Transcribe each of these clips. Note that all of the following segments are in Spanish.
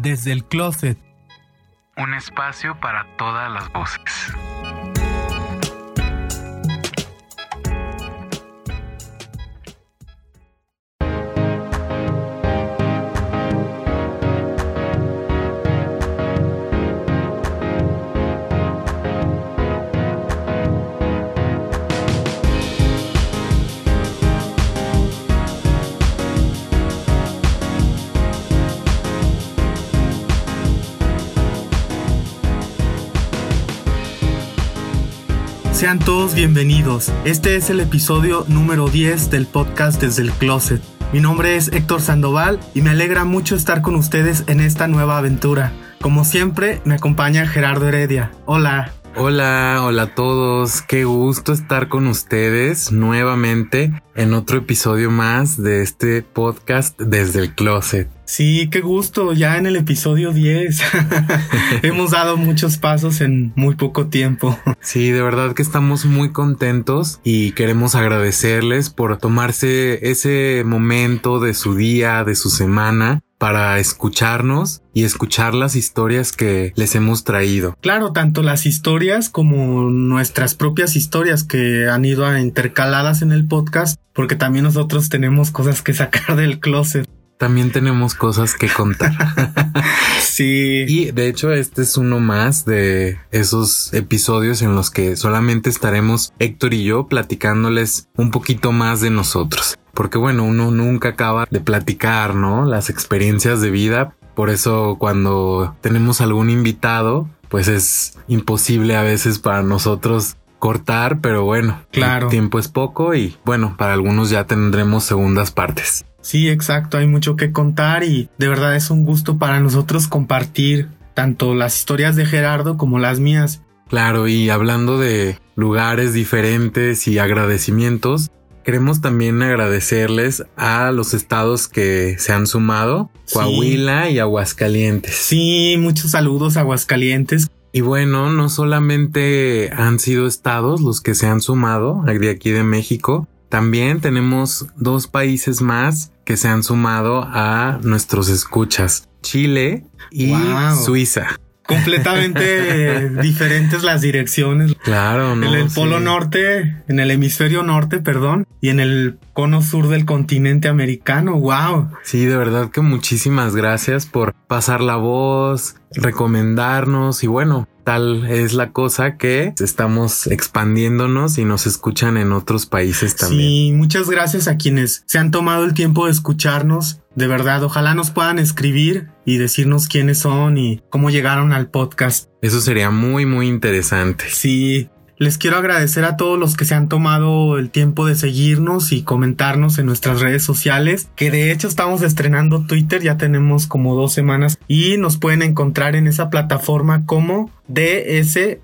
Desde el Closet. Un espacio para todas las voces. Sean todos bienvenidos. Este es el episodio número 10 del podcast Desde el Closet. Mi nombre es Héctor Sandoval y me alegra mucho estar con ustedes en esta nueva aventura. Como siempre, me acompaña Gerardo Heredia. Hola. Hola, hola a todos. Qué gusto estar con ustedes nuevamente en otro episodio más de este podcast desde el closet. Sí, qué gusto, ya en el episodio 10. Hemos dado muchos pasos en muy poco tiempo. Sí, de verdad que estamos muy contentos y queremos agradecerles por tomarse ese momento de su día, de su semana para escucharnos y escuchar las historias que les hemos traído. Claro, tanto las historias como nuestras propias historias que han ido intercaladas en el podcast, porque también nosotros tenemos cosas que sacar del closet también tenemos cosas que contar. sí. Y de hecho este es uno más de esos episodios en los que solamente estaremos Héctor y yo platicándoles un poquito más de nosotros. Porque bueno, uno nunca acaba de platicar, ¿no? Las experiencias de vida. Por eso cuando tenemos algún invitado, pues es imposible a veces para nosotros cortar, pero bueno, claro. El tiempo es poco y bueno, para algunos ya tendremos segundas partes. Sí, exacto, hay mucho que contar y de verdad es un gusto para nosotros compartir tanto las historias de Gerardo como las mías. Claro, y hablando de lugares diferentes y agradecimientos, queremos también agradecerles a los estados que se han sumado, Coahuila y Aguascalientes. Sí, muchos saludos a Aguascalientes. Y bueno, no solamente han sido estados los que se han sumado de aquí de México, también tenemos dos países más que se han sumado a nuestros escuchas, Chile y Suiza. Completamente diferentes las direcciones. Claro, ¿no? En el polo norte, en el hemisferio norte, perdón, y en el cono sur del continente americano. Wow. Sí, de verdad que muchísimas gracias por pasar la voz, recomendarnos y bueno, tal es la cosa que estamos expandiéndonos y nos escuchan en otros países también. Sí, muchas gracias a quienes se han tomado el tiempo de escucharnos. De verdad, ojalá nos puedan escribir y decirnos quiénes son y cómo llegaron al podcast. Eso sería muy, muy interesante. Sí, les quiero agradecer a todos los que se han tomado el tiempo de seguirnos y comentarnos en nuestras redes sociales, que de hecho estamos estrenando Twitter, ya tenemos como dos semanas y nos pueden encontrar en esa plataforma como DSDE-el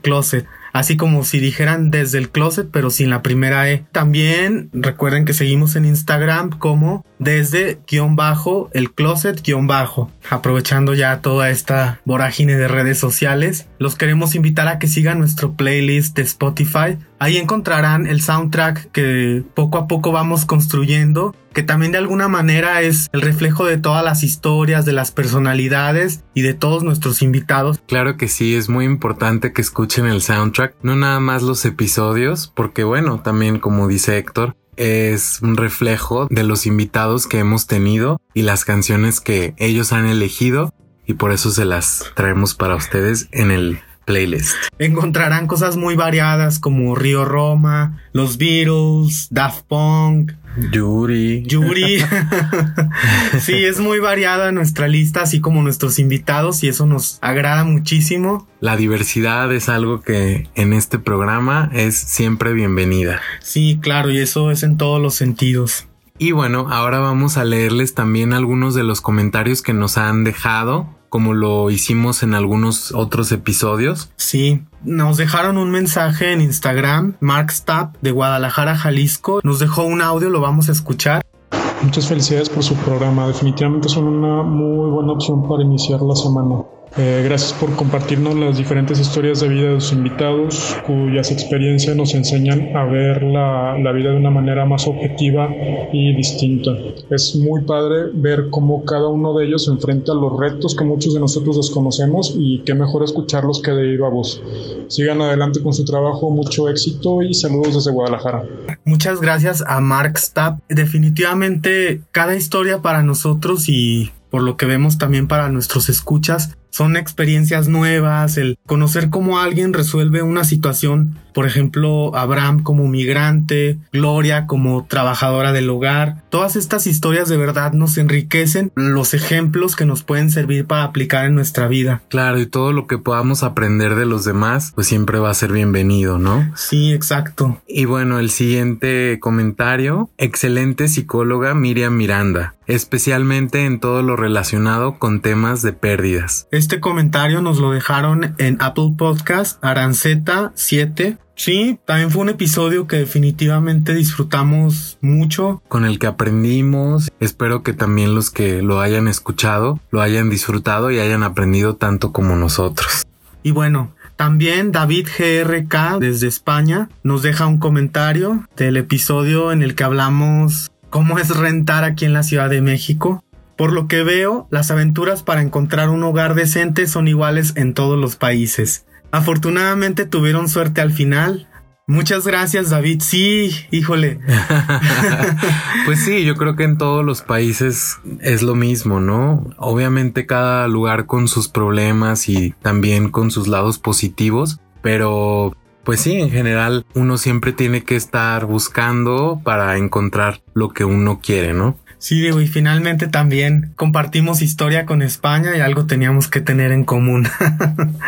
closet así como si dijeran desde el closet, pero sin la primera E. También recuerden que seguimos en Instagram como desde guion bajo el closet guion bajo. Aprovechando ya toda esta vorágine de redes sociales, los queremos invitar a que sigan nuestro playlist de Spotify. Ahí encontrarán el soundtrack que poco a poco vamos construyendo, que también de alguna manera es el reflejo de todas las historias, de las personalidades y de todos nuestros invitados. Claro que sí, es muy importante que escuchen el soundtrack, no nada más los episodios, porque bueno, también como dice Héctor, es un reflejo de los invitados que hemos tenido y las canciones que ellos han elegido y por eso se las traemos para ustedes en el playlist. Encontrarán cosas muy variadas como Río Roma, los Beatles, Daft Punk, Yuri. Yuri. sí, es muy variada nuestra lista, así como nuestros invitados, y eso nos agrada muchísimo. La diversidad es algo que en este programa es siempre bienvenida. Sí, claro, y eso es en todos los sentidos. Y bueno, ahora vamos a leerles también algunos de los comentarios que nos han dejado como lo hicimos en algunos otros episodios. Sí, nos dejaron un mensaje en Instagram, Mark Stapp de Guadalajara, Jalisco, nos dejó un audio, lo vamos a escuchar. Muchas felicidades por su programa, definitivamente son una muy buena opción para iniciar la semana. Eh, gracias por compartirnos las diferentes historias de vida de sus invitados, cuyas experiencias nos enseñan a ver la, la vida de una manera más objetiva y distinta. Es muy padre ver cómo cada uno de ellos enfrenta los retos que muchos de nosotros desconocemos y qué mejor escucharlos que de viva voz. Sigan adelante con su trabajo, mucho éxito y saludos desde Guadalajara. Muchas gracias a Mark Stapp. Definitivamente cada historia para nosotros y por lo que vemos también para nuestros escuchas son experiencias nuevas, el conocer cómo alguien resuelve una situación, por ejemplo, Abraham como migrante, Gloria como trabajadora del hogar. Todas estas historias de verdad nos enriquecen los ejemplos que nos pueden servir para aplicar en nuestra vida. Claro, y todo lo que podamos aprender de los demás, pues siempre va a ser bienvenido, ¿no? Sí, exacto. Y bueno, el siguiente comentario, excelente psicóloga Miriam Miranda, especialmente en todo lo relacionado con temas de pérdidas. Este comentario nos lo dejaron en Apple Podcast Aranceta 7. Sí, también fue un episodio que definitivamente disfrutamos mucho. Con el que aprendimos. Espero que también los que lo hayan escuchado lo hayan disfrutado y hayan aprendido tanto como nosotros. Y bueno, también David GRK desde España nos deja un comentario del episodio en el que hablamos cómo es rentar aquí en la Ciudad de México. Por lo que veo, las aventuras para encontrar un hogar decente son iguales en todos los países. Afortunadamente tuvieron suerte al final. Muchas gracias David. Sí, híjole. pues sí, yo creo que en todos los países es lo mismo, ¿no? Obviamente cada lugar con sus problemas y también con sus lados positivos, pero pues sí, en general uno siempre tiene que estar buscando para encontrar lo que uno quiere, ¿no? Sí, digo, y finalmente también compartimos historia con España y algo teníamos que tener en común.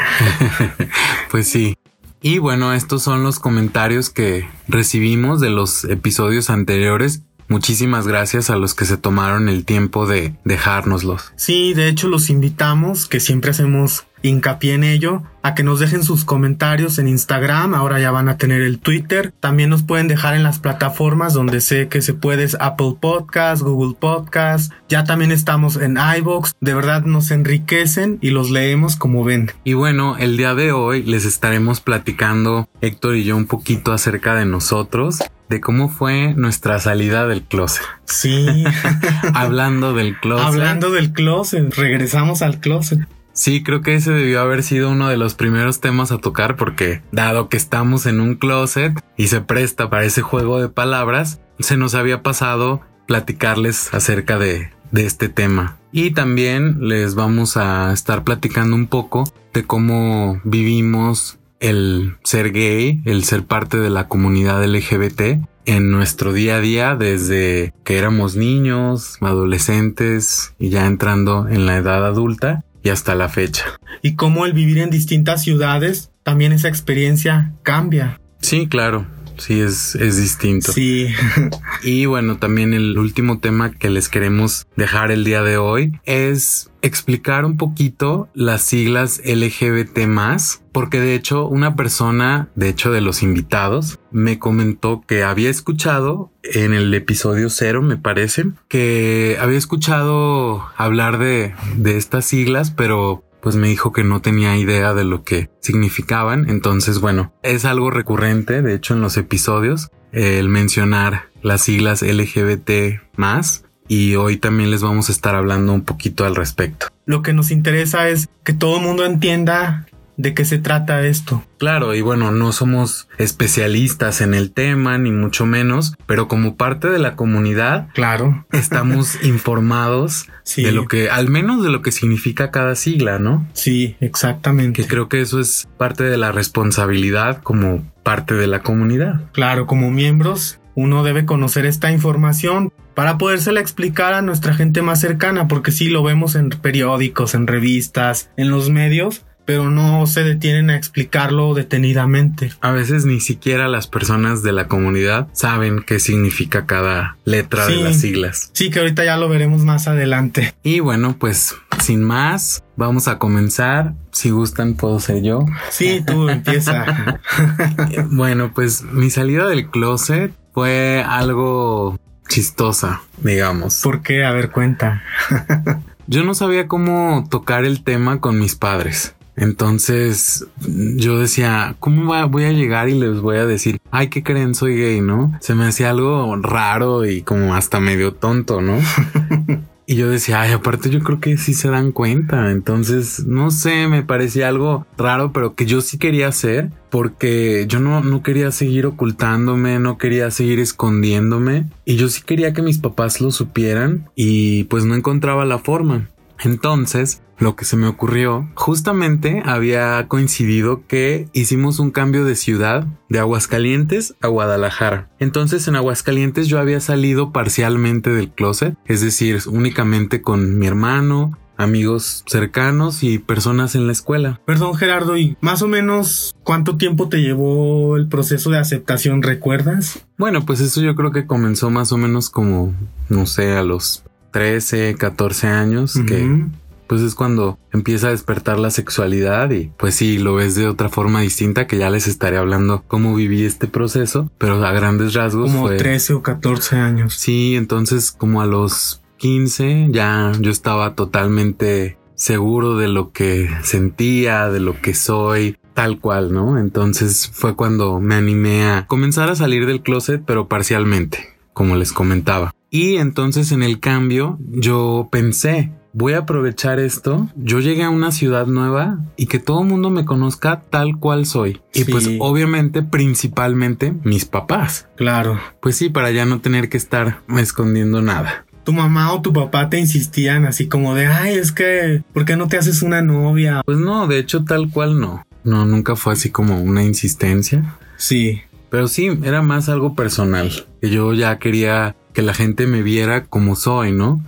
pues sí. Y bueno, estos son los comentarios que recibimos de los episodios anteriores. Muchísimas gracias a los que se tomaron el tiempo de dejárnoslos. Sí, de hecho los invitamos, que siempre hacemos hincapié en ello, a que nos dejen sus comentarios en Instagram, ahora ya van a tener el Twitter, también nos pueden dejar en las plataformas donde sé que se puede Apple Podcast, Google Podcast, ya también estamos en iBox, de verdad nos enriquecen y los leemos como ven. Y bueno, el día de hoy les estaremos platicando Héctor y yo un poquito acerca de nosotros, de cómo fue nuestra salida del closet. Sí. Hablando del closet. Hablando del closet, regresamos al closet. Sí, creo que ese debió haber sido uno de los primeros temas a tocar porque dado que estamos en un closet y se presta para ese juego de palabras, se nos había pasado platicarles acerca de, este tema. Y también les vamos a estar platicando un poco de cómo vivimos el ser gay, el ser parte de la comunidad LGBT en nuestro día a día desde que éramos niños, adolescentes y ya entrando en la edad adulta y hasta la fecha. Y cómo el vivir en distintas ciudades, también esa experiencia cambia. Sí, claro. Sí, es, es distinto. Sí. y bueno, también el último tema que les queremos dejar el día de hoy es explicar un poquito las siglas LGBT más, porque de hecho una persona, de hecho de los invitados, me comentó que había escuchado en el episodio cero, me parece, que había escuchado hablar de, de estas siglas, pero pues me dijo que no tenía idea de lo que significaban. Entonces, bueno, es algo recurrente, de hecho, en los episodios, el mencionar las siglas LGBT más. Y hoy también les vamos a estar hablando un poquito al respecto. Lo que nos interesa es que todo el mundo entienda de qué se trata esto. Claro, y bueno, no somos especialistas en el tema, ni mucho menos, pero como parte de la comunidad, claro, estamos informados de lo que, al menos de lo que significa cada sigla, ¿no? Sí, exactamente. Que creo que eso es parte de la responsabilidad como parte de la comunidad. Claro, como miembros, uno debe conocer esta información para podérsela explicar a nuestra gente más cercana, porque sí lo vemos en periódicos, en revistas, en los medios, pero no se detienen a explicarlo detenidamente. A veces ni siquiera las personas de la comunidad saben qué significa cada letra de las siglas. Sí, que ahorita ya lo veremos más adelante. Y bueno, pues sin más, vamos a comenzar. Si gustan, puedo ser yo. Sí, tú empieza. bueno, pues mi salida del closet fue algo chistosa, digamos. ¿Por qué? A ver, cuenta. yo no sabía cómo tocar el tema con mis padres. Entonces yo decía, ¿cómo voy a llegar y les voy a decir, ay, ¿qué creen? Soy gay, ¿no? Se me hacía algo raro y como hasta medio tonto, ¿no? Y yo decía, ay, aparte yo creo que sí se dan cuenta. Entonces, no sé, me parecía algo raro, pero que yo sí quería hacer porque yo no, no quería seguir ocultándome, no quería seguir escondiéndome. Y yo sí quería que mis papás lo supieran y pues no encontraba la forma. Entonces, lo que se me ocurrió, justamente había coincidido que hicimos un cambio de ciudad de Aguascalientes a Guadalajara. Entonces en Aguascalientes yo había salido parcialmente del closet, es decir, únicamente con mi hermano, amigos cercanos y personas en la escuela. Perdón Gerardo, ¿y más o menos cuánto tiempo te llevó el proceso de aceptación, recuerdas? Bueno, pues eso yo creo que comenzó más o menos como, no sé, a los 13, 14 años, que pues es cuando empieza a despertar la sexualidad y pues sí, lo ves de otra forma distinta que ya les estaré hablando cómo viví este proceso, pero a grandes rasgos. Como 13 o 14 años. Sí, entonces como a los 15 ya yo estaba totalmente seguro de lo que sentía, de lo que soy, tal cual, ¿no? Entonces fue cuando me animé a comenzar a salir del closet, pero parcialmente, como les comentaba. Y entonces en el cambio yo pensé, voy a aprovechar esto. Yo llegué a una ciudad nueva y que todo el mundo me conozca tal cual soy. Y pues obviamente, principalmente mis papás. Claro. Pues sí, para ya no tener que estar escondiendo nada. Tu mamá o tu papá te insistían así como de, ay, es que, ¿por qué no te haces una novia? Pues no, de hecho tal cual no. No, nunca fue así como una insistencia. Sí. Pero sí, era más algo personal. Que yo ya quería que la gente me viera como soy, ¿no?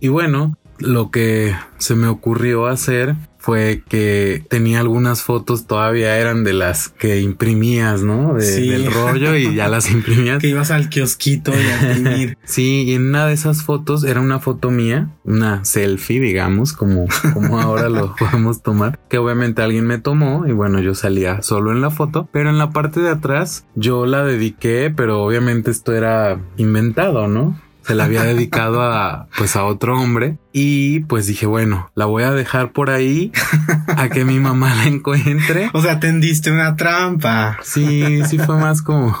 Y bueno, lo que se me ocurrió hacer fue que tenía algunas fotos todavía eran de las que imprimías, ¿no? Del rollo y ya las imprimías. que ibas al kiosquito y a imprimir. sí, y en una de esas fotos era una foto mía, una selfie, digamos, como, como ahora lo podemos tomar, que obviamente alguien me tomó y bueno, yo salía solo en la foto, pero en la parte de atrás yo la dediqué, pero obviamente esto era inventado, ¿no? Se la había dedicado a pues a otro hombre y pues dije, bueno, la voy a dejar por ahí a que mi mamá la encuentre. O sea, tendiste una trampa. Sí, sí fue más como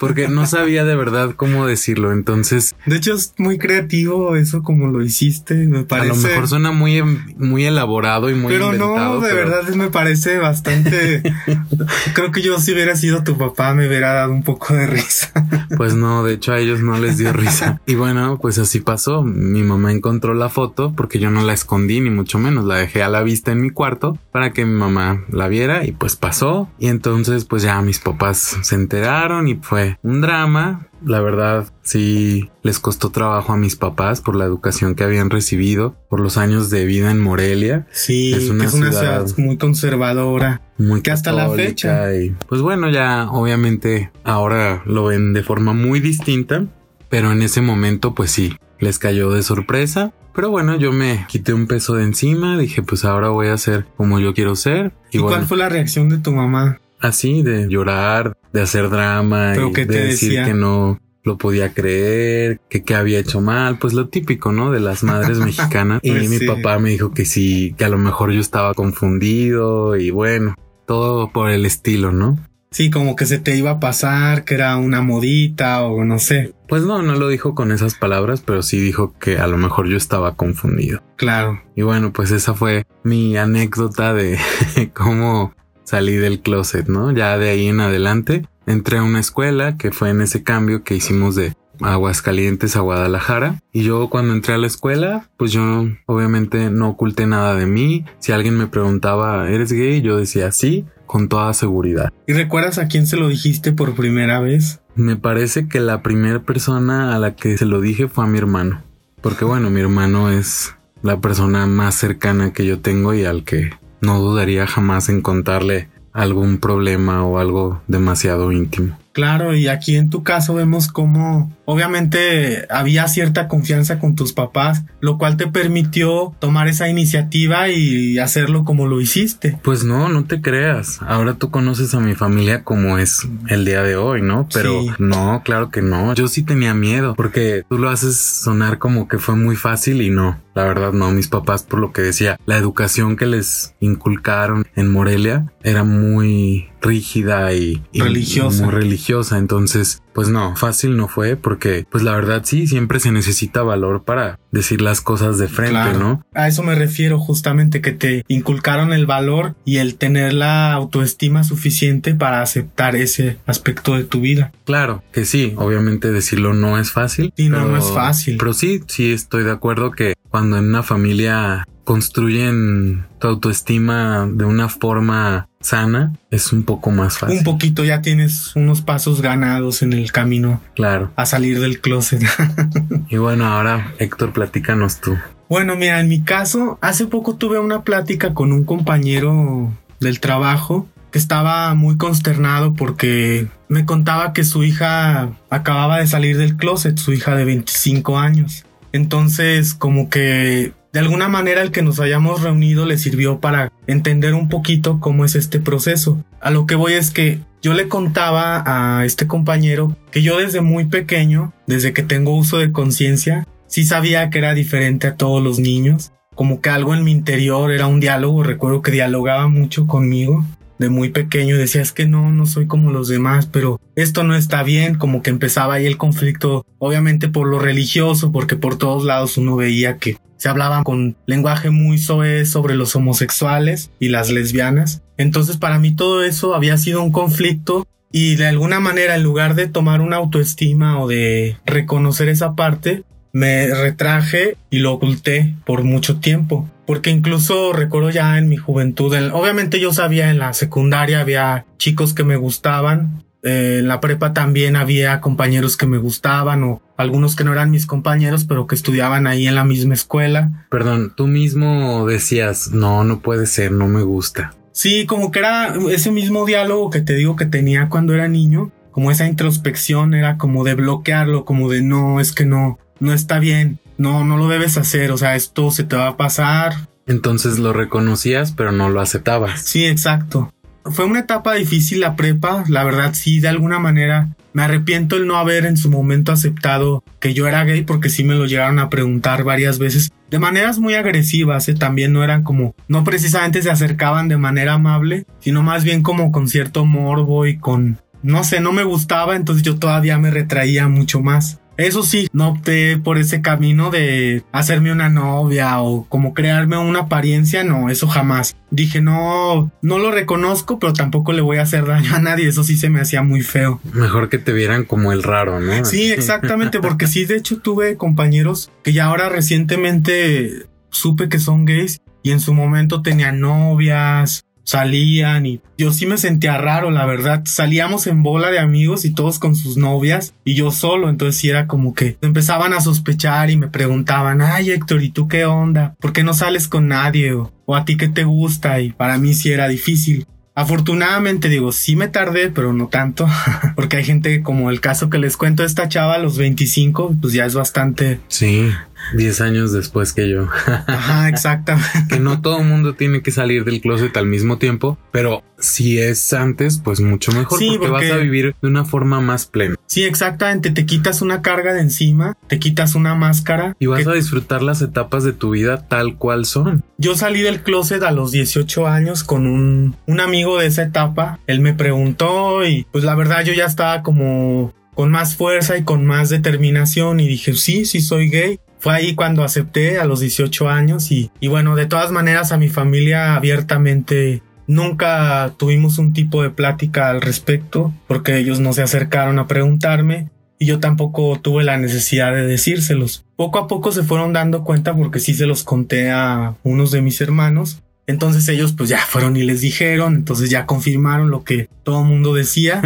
porque no sabía de verdad cómo decirlo. Entonces, de hecho es muy creativo eso como lo hiciste, me parece. A lo mejor suena muy muy elaborado y muy Pero no, de verdad me parece bastante Creo que yo si hubiera sido tu papá me hubiera dado un poco de risa. Pues no, de hecho a ellos no les dio risa. Y bueno, pues así pasó. Mi mamá encontró la foto porque yo no la escondí ni mucho menos, la dejé a la vista en mi cuarto para que mi mamá la viera y pues pasó. Y entonces pues ya mis papás se enteraron y fue un drama. La verdad, sí les costó trabajo a mis papás por la educación que habían recibido, por los años de vida en Morelia. Sí, es una, ciudad, muy conservadora. Muy que hasta la fecha. Y, pues bueno, ya obviamente ahora lo ven de forma muy distinta, pero en ese momento pues sí, les cayó de sorpresa. Pero bueno, yo me quité un peso de encima, dije pues ahora voy a ser como yo quiero ser. ¿Y, cuál fue la reacción de tu mamá? Así, de llorar, de hacer drama y de decir que no lo podía creer, que qué había hecho mal, pues lo típico, ¿no? De las madres mexicanas. y pues mi papá me dijo que sí, que a lo mejor yo estaba confundido y bueno, todo por el estilo, ¿no? Sí, como que se te iba a pasar, que era una modita o no sé. Pues no, no lo dijo con esas palabras, pero sí dijo que a lo mejor yo estaba confundido. Claro. Y bueno, pues esa fue mi anécdota de cómo salí del closet, ¿no? Ya de ahí en adelante entré a una escuela que fue en ese cambio que hicimos de Aguascalientes a Guadalajara. Y yo cuando entré a la escuela, pues yo obviamente no oculté nada de mí. Si alguien me preguntaba, ¿eres gay? Yo decía sí, con toda seguridad. ¿Y recuerdas a quién se lo dijiste por primera vez? Me parece que la primera persona a la que se lo dije fue a mi hermano. Porque bueno, mi hermano es la persona más cercana que yo tengo y al que no dudaría jamás en contarle algún problema o algo demasiado íntimo. Claro, y aquí en tu caso vemos cómo obviamente había cierta confianza con tus papás, lo cual te permitió tomar esa iniciativa y hacerlo como lo hiciste. Pues no, no te creas. Ahora tú conoces a mi familia como es el día de hoy, ¿no? Pero no, claro que no. Yo sí tenía miedo porque tú lo haces sonar como que fue muy fácil y no. La verdad no, mis papás por lo que decía, la educación que les inculcaron en Morelia era muy rígida y, religiosa. muy religiosa. Entonces, pues no, fácil no fue porque, pues la verdad sí, siempre se necesita valor para decir las cosas de frente, ¿no? A eso me refiero justamente que te inculcaron el valor y el tener la autoestima suficiente para aceptar ese aspecto de tu vida. Claro, que sí, obviamente decirlo no es fácil. Sí, no, no es fácil. Pero sí, sí estoy de acuerdo que cuando en una familia construyen tu autoestima de una forma sana, es un poco más fácil. Un poquito ya tienes unos pasos ganados en el camino. Claro. A salir del closet. y bueno, ahora Héctor, platícanos tú. Bueno, mira, en mi caso, hace poco tuve una plática con un compañero del trabajo que estaba muy consternado porque me contaba que su hija acababa de salir del closet, su hija de 25 años. Entonces, como que de alguna manera el que nos hayamos reunido le sirvió para entender un poquito cómo es este proceso. A lo que voy es que yo le contaba a este compañero que yo desde muy pequeño, desde que tengo uso de conciencia, sí sabía que era diferente a todos los niños, como que algo en mi interior era un diálogo, recuerdo que dialogaba mucho conmigo de muy pequeño decía es que no, no soy como los demás, pero esto no está bien, como que empezaba ahí el conflicto, obviamente por lo religioso, porque por todos lados uno veía que se hablaba con lenguaje muy soez sobre los homosexuales y las lesbianas. Entonces para mí todo eso había sido un conflicto y de alguna manera en lugar de tomar una autoestima o de reconocer esa parte, me retraje y lo oculté por mucho tiempo. Porque incluso recuerdo ya en mi juventud, obviamente yo sabía en la secundaria había chicos que me gustaban, eh, en la prepa también había compañeros que me gustaban o algunos que no eran mis compañeros pero que estudiaban ahí en la misma escuela. Perdón, tú mismo decías, no, no puede ser, no me gusta. Sí, como que era ese mismo diálogo que te digo que tenía cuando era niño, como esa introspección era como de bloquearlo, como de no, es que no, no está bien, no, no lo debes hacer, o sea, esto se te va a pasar. Entonces lo reconocías, pero no lo aceptabas. Sí, exacto. Fue una etapa difícil la prepa, la verdad sí, de alguna manera me arrepiento el no haber en su momento aceptado que yo era gay porque sí me lo llegaron a preguntar varias veces de maneras muy agresivas, ¿eh? también no eran como, no precisamente se acercaban de manera amable, sino más bien como con cierto morbo y con, no sé, no me gustaba, entonces yo todavía me retraía mucho más. Eso sí, no opté por ese camino de hacerme una novia o como crearme una apariencia, no, eso jamás. Dije, no, no lo reconozco, pero tampoco le voy a hacer daño a nadie, eso sí se me hacía muy feo. Mejor que te vieran como el raro, ¿no? Sí, exactamente, porque sí, de hecho tuve compañeros que ya ahora recientemente supe que son gays y en su momento tenían novias salían y yo sí me sentía raro, la verdad. Salíamos en bola de amigos y todos con sus novias y yo solo, entonces sí era como que empezaban a sospechar y me preguntaban, ay Héctor, ¿y tú qué onda? ¿Por qué no sales con nadie? O, a ti qué te gusta? Y para mí sí era difícil. Afortunadamente digo, sí me tardé, pero no tanto, porque hay gente como el caso que les cuento esta chava a los 25, pues ya es bastante. Sí, 10 años después que yo. Ajá, exactamente. que no todo el mundo tiene que salir del closet al mismo tiempo, pero si es antes, pues mucho mejor sí, porque, vas a vivir de una forma más plena. Sí, exactamente. Te quitas una carga de encima, te quitas una máscara. Y vas a disfrutar las etapas de tu vida tal cual son. Yo salí del closet a los 18 años con un, un amigo de esa etapa. Él me preguntó y pues la verdad yo ya estaba como con más fuerza y con más determinación y dije, sí, sí soy gay. Fue ahí cuando acepté a los 18 años y, y bueno, de todas maneras a mi familia abiertamente nunca tuvimos un tipo de plática al respecto porque ellos no se acercaron a preguntarme y yo tampoco tuve la necesidad de decírselos. Poco a poco se fueron dando cuenta porque sí se los conté a unos de mis hermanos Entonces ellos pues ya fueron y les dijeron, entonces ya confirmaron lo que todo el mundo decía.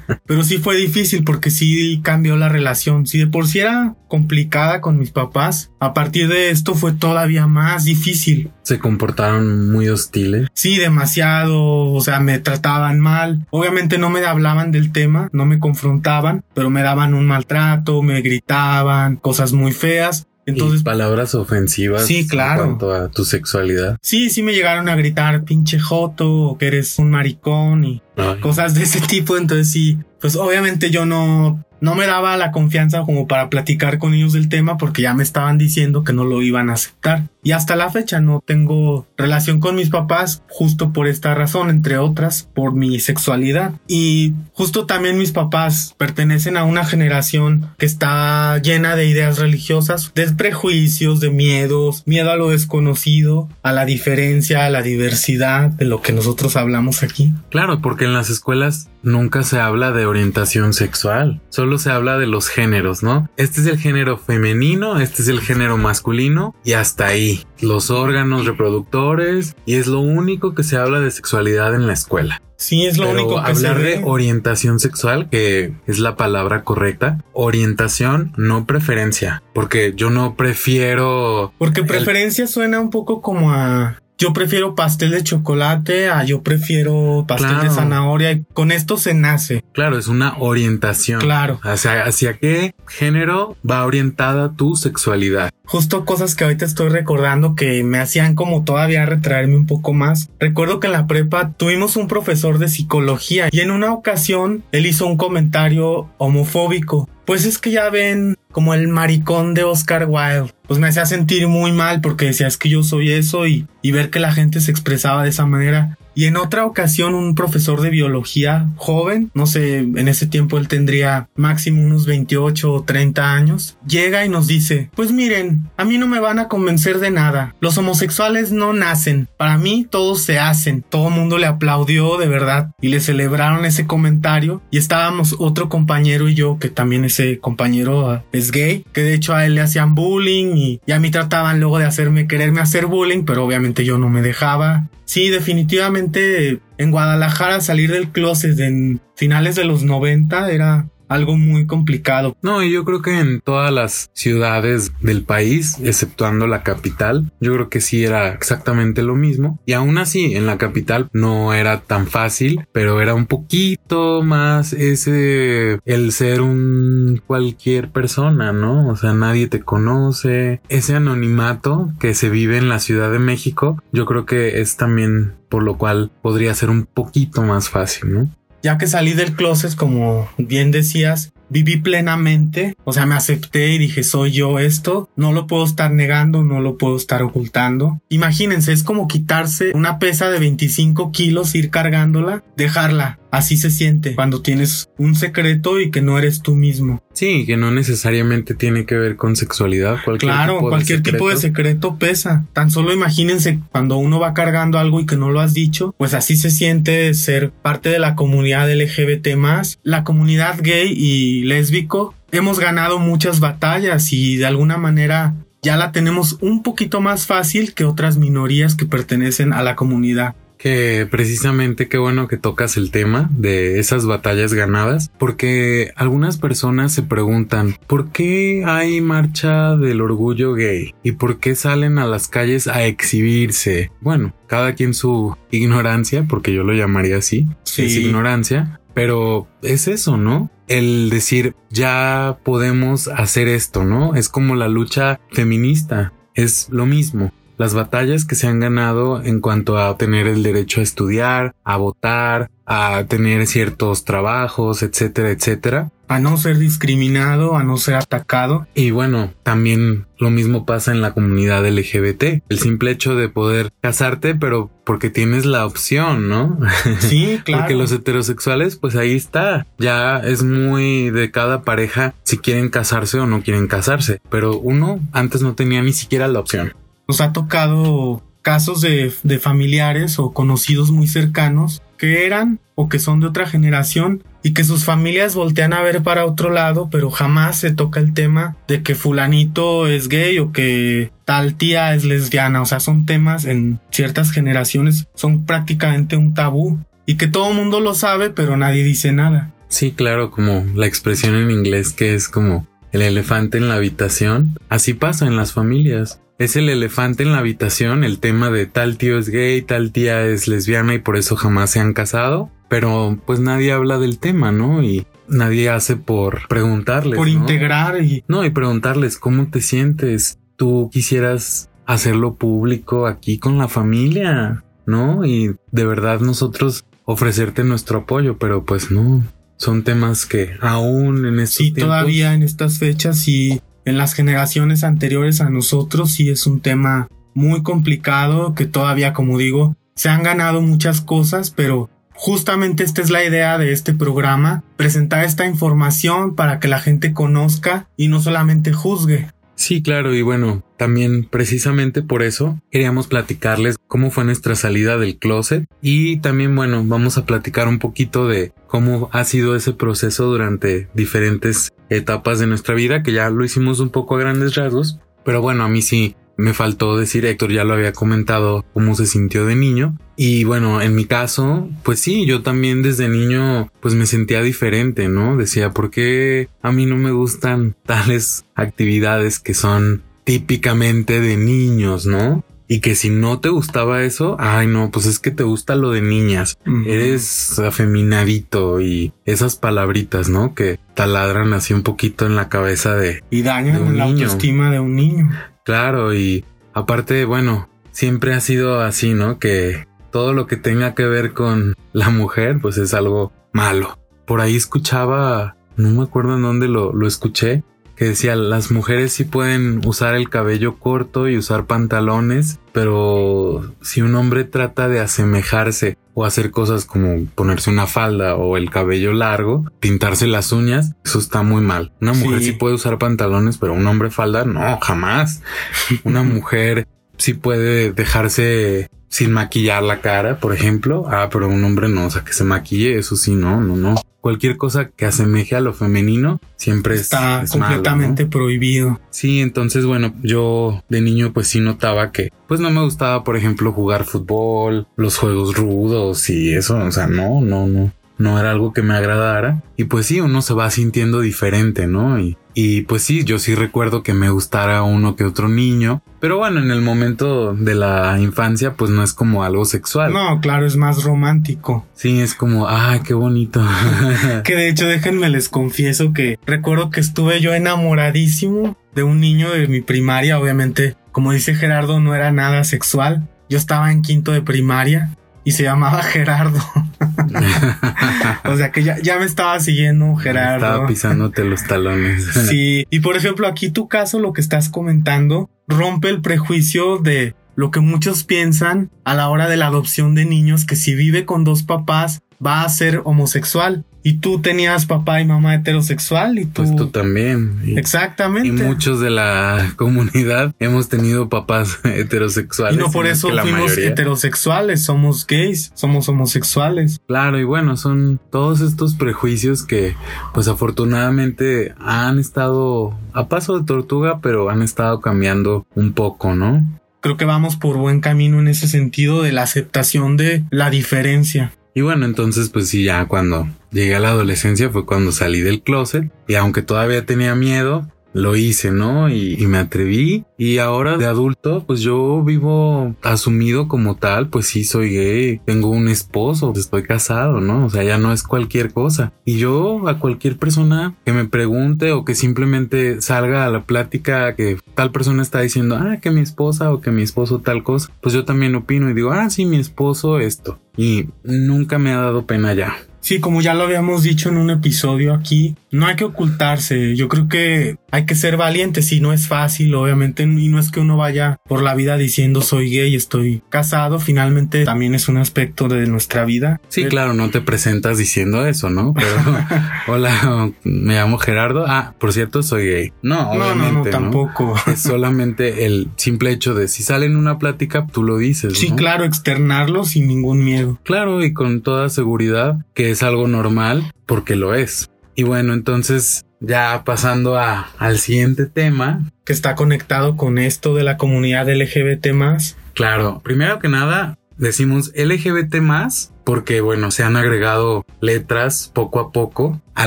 Pero sí fue difícil porque sí cambió la relación. Si de por sí era complicada con mis papás, a partir de esto fue todavía más difícil. Se comportaron muy hostiles. Sí, demasiado, o sea, me trataban mal. Obviamente no me hablaban del tema, no me confrontaban, pero me daban un maltrato, me gritaban, cosas muy feas. Entonces, palabras ofensivas. Sí, claro. En cuanto a tu sexualidad. Sí, sí me llegaron a gritar pinche joto o que eres un maricón y cosas de ese tipo. Entonces sí, pues obviamente yo no, no me daba la confianza como para platicar con ellos del tema porque ya me estaban diciendo que no lo iban a aceptar. Y hasta la fecha no tengo relación con mis papás justo por esta razón, entre otras, por mi sexualidad. Y justo también mis papás pertenecen a una generación que está llena de ideas religiosas, de prejuicios, de miedos, miedo a lo desconocido, a la diferencia, a la diversidad de lo que nosotros hablamos aquí. Claro, porque en las escuelas nunca se habla de orientación sexual, solo se habla de los géneros, ¿no? Este es el género femenino, este es el género masculino y hasta ahí los órganos reproductores y es lo único que se habla de sexualidad en la escuela. Sí, es lo único que hablar de orientación sexual, que es la palabra correcta. Orientación, no preferencia, porque yo no prefiero. Porque preferencia suena un poco como a yo prefiero pastel de chocolate a yo prefiero pastel de zanahoria y con esto se nace. Claro, es una orientación. Claro. Hacia, hacia qué género va orientada tu sexualidad. Justo cosas que ahorita estoy recordando que me hacían como todavía retraerme un poco más. Recuerdo que en la prepa tuvimos un profesor de psicología y en una ocasión él hizo un comentario homofóbico. Pues es que ya ven como el maricón de Oscar Wilde. Pues me hacía sentir muy mal porque decía es que yo soy eso y, y ver que la gente se expresaba de esa manera y en otra ocasión un profesor de biología joven, no sé, en ese tiempo él tendría máximo unos 28 o 30 años, llega y nos dice, pues miren, a mí no me van a convencer de nada, los homosexuales no nacen, para mí todos se hacen, todo mundo le aplaudió de verdad y le celebraron ese comentario. Y estábamos otro compañero y yo, que también ese compañero ah, es gay, que de hecho a él le hacían bullying y, y a mí trataban luego de hacerme quererme hacer bullying, pero obviamente yo no me dejaba. Sí, definitivamente en Guadalajara salir del closet en finales de los 90 era algo muy complicado. No, y yo creo que en todas las ciudades del país, exceptuando la capital, yo creo que sí era exactamente lo mismo. Y aún así, en la capital no era tan fácil, pero era un poquito más ese, el ser un cualquier persona, ¿no? O sea, nadie te conoce. Ese anonimato que se vive en la Ciudad de México, yo creo que es también por lo cual podría ser un poquito más fácil, ¿no? Ya que salí del closet, como bien decías, viví plenamente, o sea, me acepté y dije, soy yo esto, no lo puedo estar negando, no lo puedo estar ocultando. Imagínense, es como quitarse una pesa de 25 kilos, ir cargándola, dejarla. Así se siente cuando tienes un secreto y que no eres tú mismo. Sí, que no necesariamente tiene que ver con sexualidad. Cualquier claro, cualquier tipo de secreto pesa. Tan solo imagínense cuando uno va cargando algo y que no lo has dicho, pues así se siente ser parte de la comunidad LGBT la comunidad gay y lésbico. Hemos ganado muchas batallas y de alguna manera ya la tenemos un poquito más fácil que otras minorías que pertenecen a la comunidad que precisamente qué bueno que tocas el tema de esas batallas ganadas, porque algunas personas se preguntan ¿por qué hay marcha del orgullo gay? ¿Y por qué salen a las calles a exhibirse? Bueno, cada quien su ignorancia, porque yo lo llamaría así, es ignorancia, pero es eso, ¿no? El decir, ya podemos hacer esto, ¿no? Es como la lucha feminista, es lo mismo las batallas que se han ganado en cuanto a tener el derecho a estudiar, a votar, a tener ciertos trabajos, etcétera, etcétera. A no ser discriminado, a no ser atacado. Y bueno, también lo mismo pasa en la comunidad LGBT. El simple hecho de poder casarte, pero porque tienes la opción, ¿no? Sí, claro. porque los heterosexuales, pues ahí está. Ya es muy de cada pareja si quieren casarse o no quieren casarse. Pero uno antes no tenía ni siquiera la opción nos ha tocado casos de, familiares o conocidos muy cercanos que eran o que son de otra generación y que sus familias voltean a ver para otro lado, pero jamás se toca el tema de que fulanito es gay o que tal tía es lesbiana, o sea, son temas en ciertas generaciones, son prácticamente un tabú y que todo el mundo lo sabe, pero nadie dice nada. Sí, claro, como la expresión en inglés que es como el elefante en la habitación. Así pasa en las familias. Es el elefante en la habitación, el tema de tal tío es gay, tal tía es lesbiana y por eso jamás se han casado. Pero pues nadie habla del tema, ¿no? Y nadie hace por preguntarles. Por integrar y... No, y preguntarles cómo te sientes. Tú quisieras hacerlo público aquí con la familia, ¿no? Y de verdad nosotros ofrecerte nuestro apoyo, pero pues no. Son temas que aún en estos Sí, todavía en estas fechas y en las generaciones anteriores a nosotros sí es un tema muy complicado que todavía, como digo, se han ganado muchas cosas, pero justamente esta es la idea de este programa, presentar esta información para que la gente conozca y no solamente juzgue. Sí, claro, y bueno, también precisamente por eso queríamos platicarles cómo fue nuestra salida del closet y también bueno, vamos a platicar un poquito de cómo ha sido ese proceso durante diferentes etapas de nuestra vida, que ya lo hicimos un poco a grandes rasgos, pero bueno, a mí sí me faltó decir, Héctor ya lo había comentado, cómo se sintió de niño. Y bueno, en mi caso, pues sí, yo también desde niño, pues me sentía diferente, ¿no? Decía, ¿por qué a mí no me gustan tales actividades que son típicamente de niños, ¿no? Y que si no te gustaba eso, ay no, pues es que te gusta lo de niñas. Eres afeminadito y esas palabritas, ¿no? Que taladran así un poquito en la cabeza de... Y dañan la autoestima de un niño. Claro, y aparte, bueno, siempre ha sido así, ¿no? Que todo lo que tenga que ver con la mujer, pues es algo malo. Por ahí escuchaba, no me acuerdo en dónde lo, lo escuché, que decía las mujeres sí pueden usar el cabello corto y usar pantalones, pero si un hombre trata de asemejarse o hacer cosas como ponerse una falda o el cabello largo, pintarse las uñas, eso está muy mal. Una mujer sí, puede usar pantalones, pero un hombre falda, no, jamás. Una mujer sí puede dejarse sin maquillar la cara, por ejemplo. Ah, pero un hombre no, o sea, que se maquille, eso sí, no, no, no cualquier cosa que asemeje a lo femenino siempre está completamente prohibido. Sí, entonces bueno, yo de niño pues sí notaba que pues no me gustaba, por ejemplo, jugar fútbol, los juegos rudos y eso, o sea, no, no, no no era algo que me agradara. Y pues sí, uno se va sintiendo diferente, ¿no? Y, y pues sí, yo sí recuerdo que me gustara uno que otro niño. Pero bueno, en el momento de la infancia, pues no es como algo sexual. No, claro, es más romántico. Sí, es como, ay, qué bonito. que de hecho, déjenme les confieso que recuerdo que estuve yo enamoradísimo de un niño de mi primaria. Obviamente, como dice Gerardo, no era nada sexual. Yo estaba en quinto de primaria y se llamaba Gerardo. o sea que ya, ya, me estaba siguiendo Gerardo. Estaba pisándote los talones. sí, y por ejemplo aquí tu caso, lo que estás comentando, rompe el prejuicio de lo que muchos piensan a la hora de la adopción de niños, que si vive con dos papás va a ser homosexual. Y tú tenías papá y mamá heterosexual y tú... Pues tú también. Exactamente. Y muchos de la comunidad hemos tenido papás heterosexuales. Y no por eso fuimos heterosexuales, somos gays, somos homosexuales. Claro, y bueno, son todos estos prejuicios que pues afortunadamente han estado a paso de tortuga, pero han estado cambiando un poco, ¿no? Creo que vamos por buen camino en ese sentido de la aceptación de la diferencia. Y bueno, entonces pues sí, ya cuando llegué a la adolescencia fue cuando salí del closet y aunque todavía tenía miedo, lo hice, ¿no? Y, me atreví. Y ahora de adulto, pues yo vivo asumido como tal, pues sí soy gay, tengo un esposo, estoy casado, ¿no? O sea, ya no es cualquier cosa. Y yo a cualquier persona que me pregunte o que simplemente salga a la plática que tal persona está diciendo, ah, que mi esposa o que mi esposo tal cosa, pues yo también opino y digo, ah, sí, mi esposo esto. Y nunca me ha dado pena ya. Sí, como ya lo habíamos dicho en un episodio aquí, No hay que ocultarse. Yo creo que hay que ser valiente. Si no es fácil, obviamente, y no es que uno vaya por la vida diciendo soy gay, estoy casado. Finalmente también es un aspecto de nuestra vida. Sí, claro, no te presentas diciendo eso, ¿no? Pero hola, me llamo Gerardo. Ah, por cierto, soy gay. No, obviamente. No, no, tampoco. Es solamente el simple hecho de si sale en una plática, tú lo dices. Sí, claro, externarlo sin ningún miedo. Claro, y con toda seguridad que es algo normal porque lo es. Y bueno, entonces ya pasando a, al siguiente tema. Que está conectado con esto de la comunidad LGBT más. Claro, primero que nada, decimos LGBT más porque bueno, se han agregado letras poco a poco a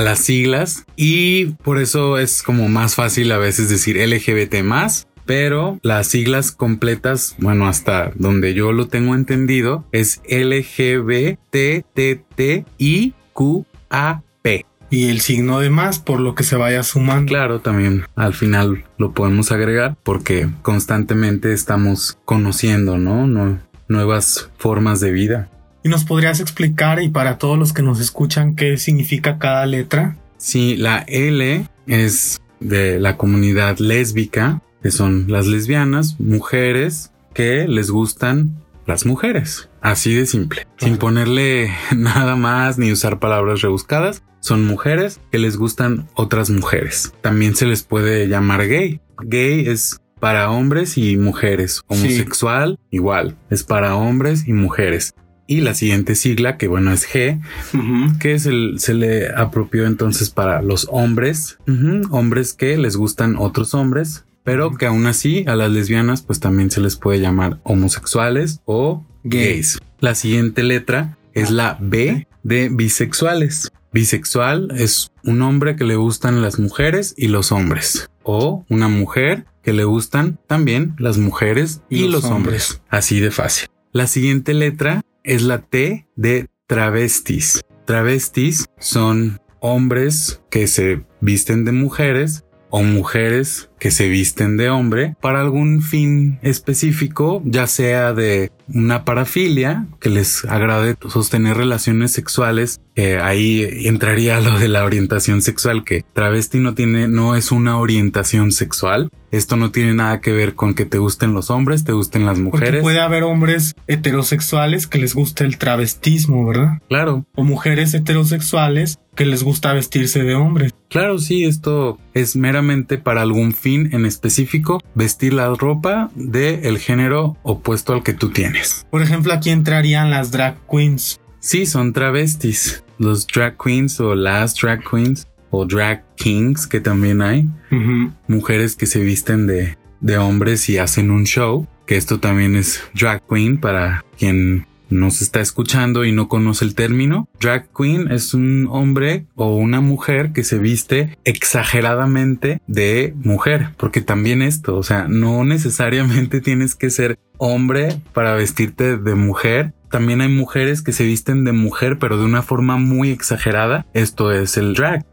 las siglas y por eso es como más fácil a veces decir LGBT más. Pero las siglas completas, bueno, hasta donde yo lo tengo entendido, es LGBTTIQAP y el signo de más por lo que se vaya sumando. Claro, también al final lo podemos agregar porque constantemente estamos conociendo, ¿no? nuevas formas de vida. ¿Y nos podrías explicar y para todos los que nos escuchan qué significa cada letra? Sí, la L es de la comunidad lésbica, que son las lesbianas, mujeres que les gustan las mujeres. Así de simple. Sin ponerle nada más ni usar palabras rebuscadas. Son mujeres que les gustan otras mujeres. También se les puede llamar gay. Gay es para hombres y mujeres. Homosexual, igual. Es para hombres y mujeres. Y la siguiente sigla, que bueno, es G, que es el, se le apropió entonces para los hombres, hombres que les gustan otros hombres, pero que aún así a las lesbianas pues también se les puede llamar homosexuales o gays. La siguiente letra es la B de bisexuales. Bisexual es un hombre que le gustan las mujeres y los hombres. O una mujer que le gustan también las mujeres y, los, hombres. Así de fácil. La siguiente letra es la T de travestis. Travestis son hombres que se visten de mujeres o mujeres que se visten de hombre para algún fin específico, ya sea de una parafilia que les agrade sostener relaciones sexuales. ahí entraría lo de la orientación sexual, que travesti no tiene, no es una orientación sexual. Esto no tiene nada que ver con que te gusten los hombres, te gusten las mujeres. Porque puede haber hombres heterosexuales que les guste el travestismo, ¿verdad? Claro. O mujeres heterosexuales que les gusta vestirse de hombre. Claro, sí, esto es meramente para algún fin en específico, vestir la ropa del el género opuesto al que tú tienes. Por ejemplo, aquí entrarían las drag queens. Sí, son travestis. Los drag queens o las drag queens o drag kings que también hay. Mujeres que se visten de, de hombres y hacen un show. Que esto también es drag queen para quien nos está escuchando y no conoce el término, drag queen es un hombre o una mujer que se viste exageradamente de mujer, porque también esto, o sea, no necesariamente tienes que ser hombre para vestirte de mujer. También hay mujeres que se visten de mujer, pero de una forma muy exagerada. Esto es el drag.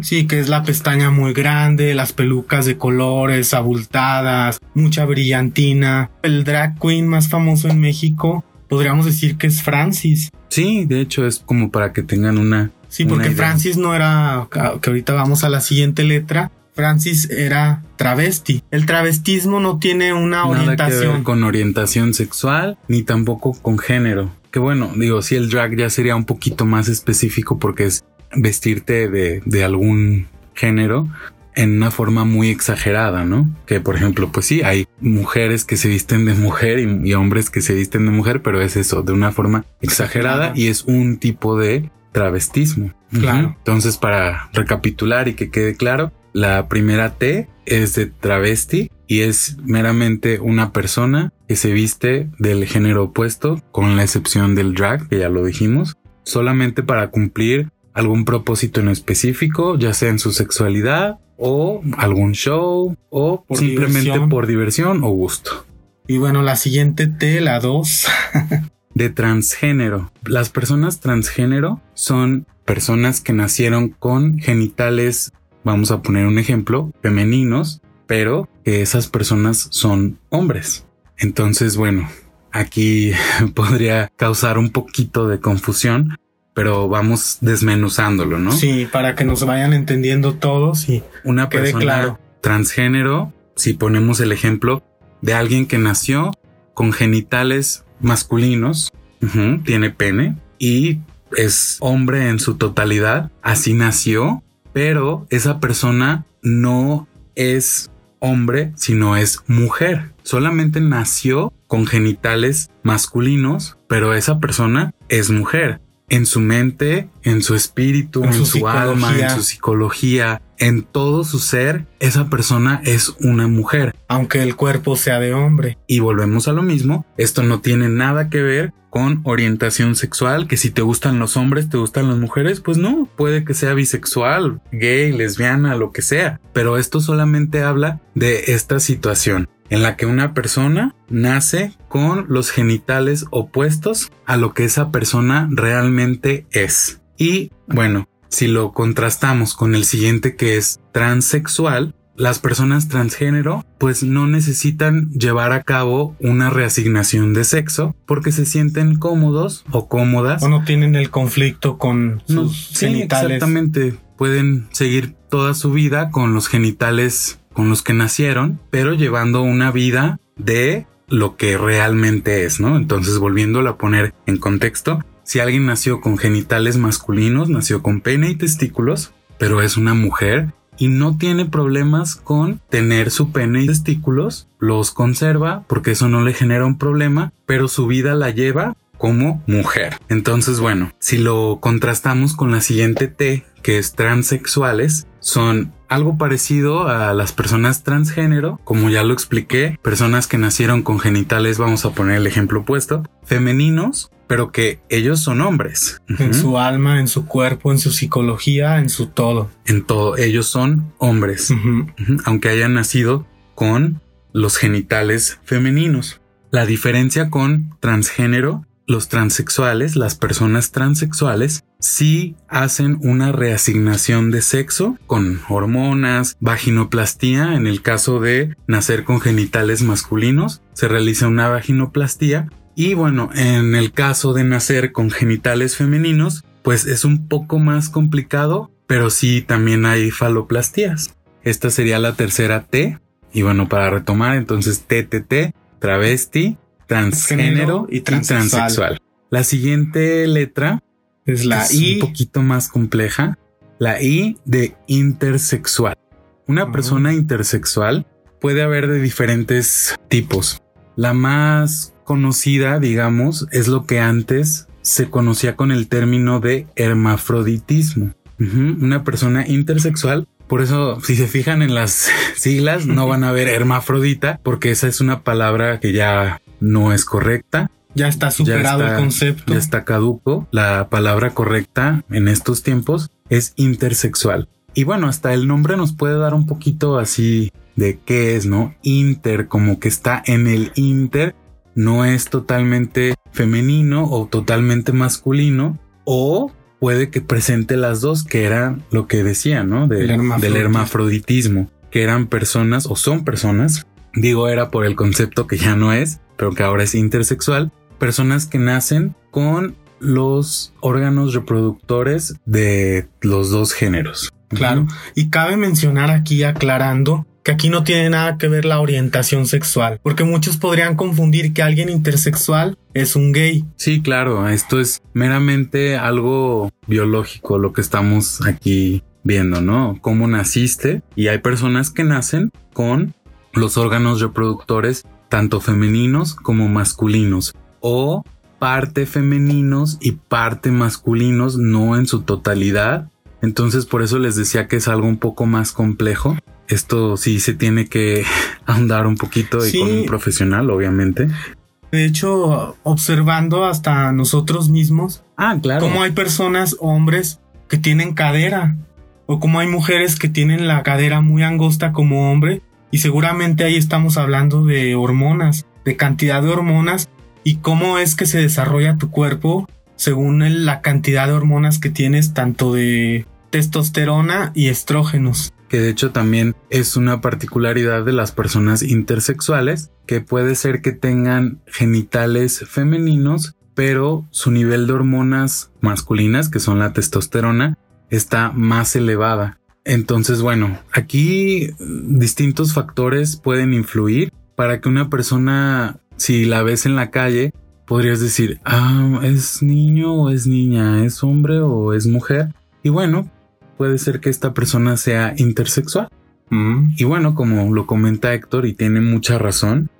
Sí, que es la pestaña muy grande, las pelucas de colores abultadas, mucha brillantina. El drag queen más famoso en México podríamos decir que es Francis. Sí, de hecho es como para que tengan una. Sí, porque Francis no era, que ahorita vamos a la siguiente letra. Francis era travesti. El travestismo no tiene una orientación. con orientación sexual ni tampoco con género. Que bueno, digo, si el drag ya sería un poquito más específico porque es vestirte de, de algún género, en una forma muy exagerada, ¿no? Que por ejemplo, pues sí, hay mujeres que se visten de mujer y, hombres que se visten de mujer, pero es eso, de una forma exagerada y es un tipo de travestismo. Claro. Entonces, para recapitular y que quede claro, la primera T es de travesti y es meramente una persona que se viste del género opuesto, con la excepción del drag, que ya lo dijimos, solamente para cumplir algún propósito en específico, ya sea en su sexualidad o algún show o simplemente por diversión o gusto. Y bueno, la siguiente T, la 2. de transgénero. Las personas transgénero son personas que nacieron con genitales, vamos a poner un ejemplo, femeninos, pero que esas personas son hombres. Entonces, bueno, aquí podría causar un poquito de confusión pero vamos desmenuzándolo, ¿no? Sí, para que nos vayan entendiendo todos y una persona claro. transgénero, si ponemos el ejemplo de alguien que nació con genitales masculinos, tiene pene y es hombre en su totalidad, así nació, pero esa persona no es hombre, sino es mujer. Solamente nació con genitales masculinos, pero esa persona es mujer. En su mente, en su espíritu, en, su, alma, en su psicología, en todo su ser, esa persona es una mujer. Aunque el cuerpo sea de hombre. Y volvemos a lo mismo, esto no tiene nada que ver con orientación sexual, que si te gustan los hombres, te gustan las mujeres, pues no, puede que sea bisexual, gay, lesbiana, lo que sea, pero esto solamente habla de esta situación en la que una persona nace con los genitales opuestos a lo que esa persona realmente es. Y bueno, si lo contrastamos con el siguiente que es transexual, las personas transgénero pues no necesitan llevar a cabo una reasignación de sexo porque se sienten cómodos o cómodas o no tienen el conflicto con sus genitales. exactamente, pueden seguir toda su vida con los genitales con los que nacieron, pero llevando una vida de lo que realmente es, ¿no? Entonces, volviéndolo a poner en contexto, si alguien nació con genitales masculinos, nació con pene y testículos, pero es una mujer, y no tiene problemas con tener su pene y testículos, los conserva porque eso no le genera un problema, pero su vida la lleva como mujer. Entonces, bueno, si lo contrastamos con la siguiente T, que es transexuales, son algo parecido a las personas transgénero, como ya lo expliqué, personas que nacieron con genitales, vamos a poner el ejemplo opuesto, femeninos, pero que ellos son hombres. En su alma, en su cuerpo, en su psicología, en su todo. En todo, ellos son hombres, aunque hayan nacido con los genitales femeninos. La diferencia con transgénero, los transexuales, las personas transexuales, sí hacen una reasignación de sexo con hormonas, vaginoplastía, en el caso de nacer con genitales masculinos, se realiza una vaginoplastía y bueno, en el caso de nacer con genitales femeninos, pues es un poco más complicado, pero sí también hay faloplastías. Esta sería la tercera T. Y bueno, para retomar, entonces TTT, travesti, transgénero y transexual. La siguiente letra es la I. Un poquito más compleja. La I de intersexual. Una persona intersexual puede haber de diferentes tipos. La más conocida, digamos, es lo que antes se conocía con el término de hermafroditismo. Una persona intersexual. Por eso, si se fijan en las siglas, no van a ver hermafrodita, porque esa es una palabra que ya no es correcta. Ya está superado el concepto. Ya está caduco. La palabra correcta en estos tiempos es intersexual. Y bueno, hasta el nombre nos puede dar un poquito así de qué es, ¿no? Inter, como que está en el inter no es totalmente femenino o totalmente masculino o puede que presente las dos, que era lo que decía, ¿no? del hermafroditismo, que eran personas o son personas, digo era por el concepto que ya no es, pero que ahora es intersexual, personas que nacen con los órganos reproductores de los dos géneros. Claro, y cabe mencionar aquí aclarando que aquí no tiene nada que ver la orientación sexual, porque muchos podrían confundir que alguien intersexual es un gay. Sí, claro, esto es meramente algo biológico lo que estamos aquí viendo, ¿no? Cómo naciste y hay personas que nacen con los órganos reproductores tanto femeninos como masculinos o parte femeninos y parte masculinos, no en su totalidad. Entonces por eso les decía que es algo un poco más complejo esto sí se tiene que ahondar un poquito y con un profesional, obviamente. De hecho, observando hasta nosotros mismos, ah, claro. Como hay personas, hombres, que tienen cadera, o como hay mujeres que tienen la cadera muy angosta como hombre, y seguramente ahí estamos hablando de hormonas, de cantidad de hormonas, y cómo es que se desarrolla tu cuerpo según la cantidad de hormonas que tienes, tanto de testosterona y estrógenos que de hecho también es una particularidad de las personas intersexuales, que puede ser que tengan genitales femeninos, pero su nivel de hormonas masculinas, que son la testosterona, está más elevada. Entonces, bueno, aquí distintos factores pueden influir para que una persona, si la ves en la calle, podrías decir, ah, es niño o es niña, es hombre o es mujer. Y bueno, puede ser que esta persona sea intersexual. Mm. Y bueno, como lo comenta Héctor y tiene mucha razón,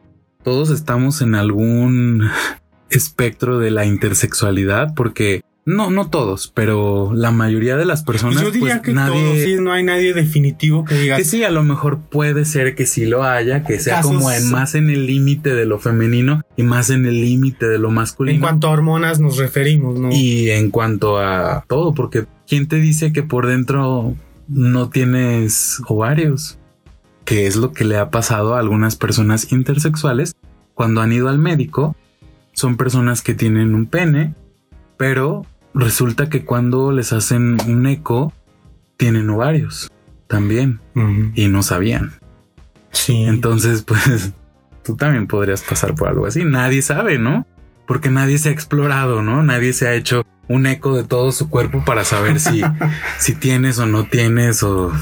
todos estamos en algún espectro de la intersexualidad porque no, no todos, pero la mayoría de las personas. Yo diría pues, que nadie, todos, sí, no hay nadie definitivo que diga. Que sí, a lo mejor puede ser que sí lo haya, que sea Casos- como en más en el límite de lo femenino y más en el límite de lo masculino. En cuanto a hormonas nos referimos, ¿no? Y en cuanto a todo, porque ¿quién te dice que por dentro no tienes ovarios? Que es lo que le ha pasado a algunas personas intersexuales cuando han ido al médico. Son personas que tienen un pene, pero resulta que cuando les hacen un eco, tienen ovarios también y no sabían. Sí. Entonces, pues tú también podrías pasar por algo así. Nadie sabe, ¿no? Porque nadie se ha explorado, ¿no? Nadie se ha hecho un eco de todo su cuerpo para saber si, si tienes o no tienes o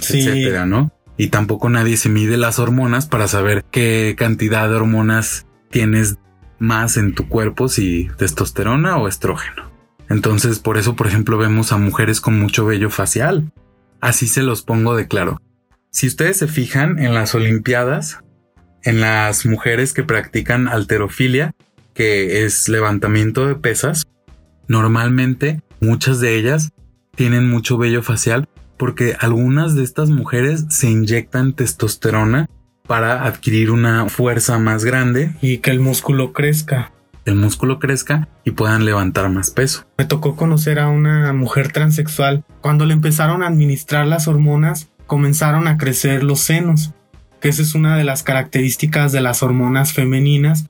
Sí. etcétera, ¿no? Y tampoco nadie se mide las hormonas para saber qué cantidad de hormonas tienes más en tu cuerpo, si testosterona o estrógeno. Entonces, por eso, por ejemplo, vemos a mujeres con mucho vello facial. Así se los pongo de claro. Si ustedes se fijan en las Olimpiadas, en las mujeres que practican alterofilia, que es levantamiento de pesas, normalmente muchas de ellas tienen mucho vello facial porque algunas de estas mujeres se inyectan testosterona para adquirir una fuerza más grande, Y que el músculo crezca. El músculo crezca y puedan levantar más peso. Me tocó conocer a una mujer transexual. Cuando le empezaron a administrar las hormonas, comenzaron a crecer los senos, que esa es una de las características de las hormonas femeninas.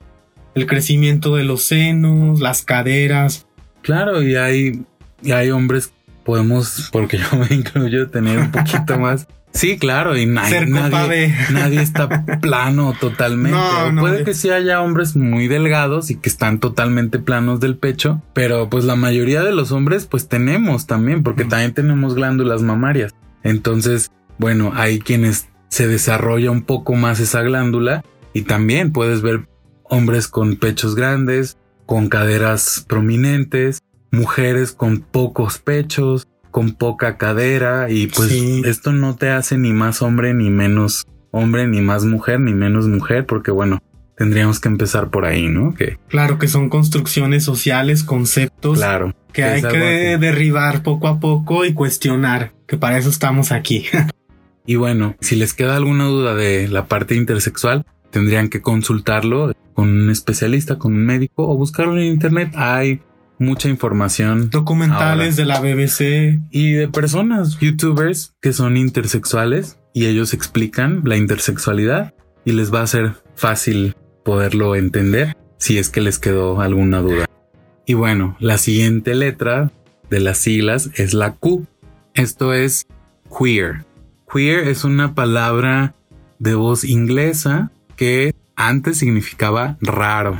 El crecimiento de los senos, las caderas. Claro, y hay, y hay hombres, podemos, porque yo me incluyo, tener un poquito más. Sí, claro, y na- nadie, nadie está plano totalmente. No, O no, Puede de- que sí haya hombres muy delgados y que están totalmente planos del pecho, pero pues la mayoría de los hombres pues tenemos también, porque Mm. también tenemos glándulas mamarias. Entonces, bueno, hay quienes se desarrolla un poco más esa glándula y también puedes ver hombres con pechos grandes, con caderas prominentes, mujeres con pocos pechos, con poca cadera y pues Sí. esto no te hace ni más hombre ni menos hombre, ni más mujer, ni menos mujer, porque bueno, tendríamos que empezar por ahí, ¿no? Que Claro que son construcciones sociales, conceptos claro. que hay que así. derribar poco a poco y cuestionar, que para eso estamos aquí. Y bueno, si les queda alguna duda de la parte intersexual, tendrían que consultarlo con un especialista, con un médico o buscarlo en internet. Hay mucha información Documentales de la BBC. y de personas, youtubers que son intersexuales y ellos explican la intersexualidad y les va a ser fácil poderlo entender si es que les quedó alguna duda. Y bueno, la siguiente letra de las siglas es la Q. Esto es queer. Queer es una palabra de voz inglesa que antes significaba raro.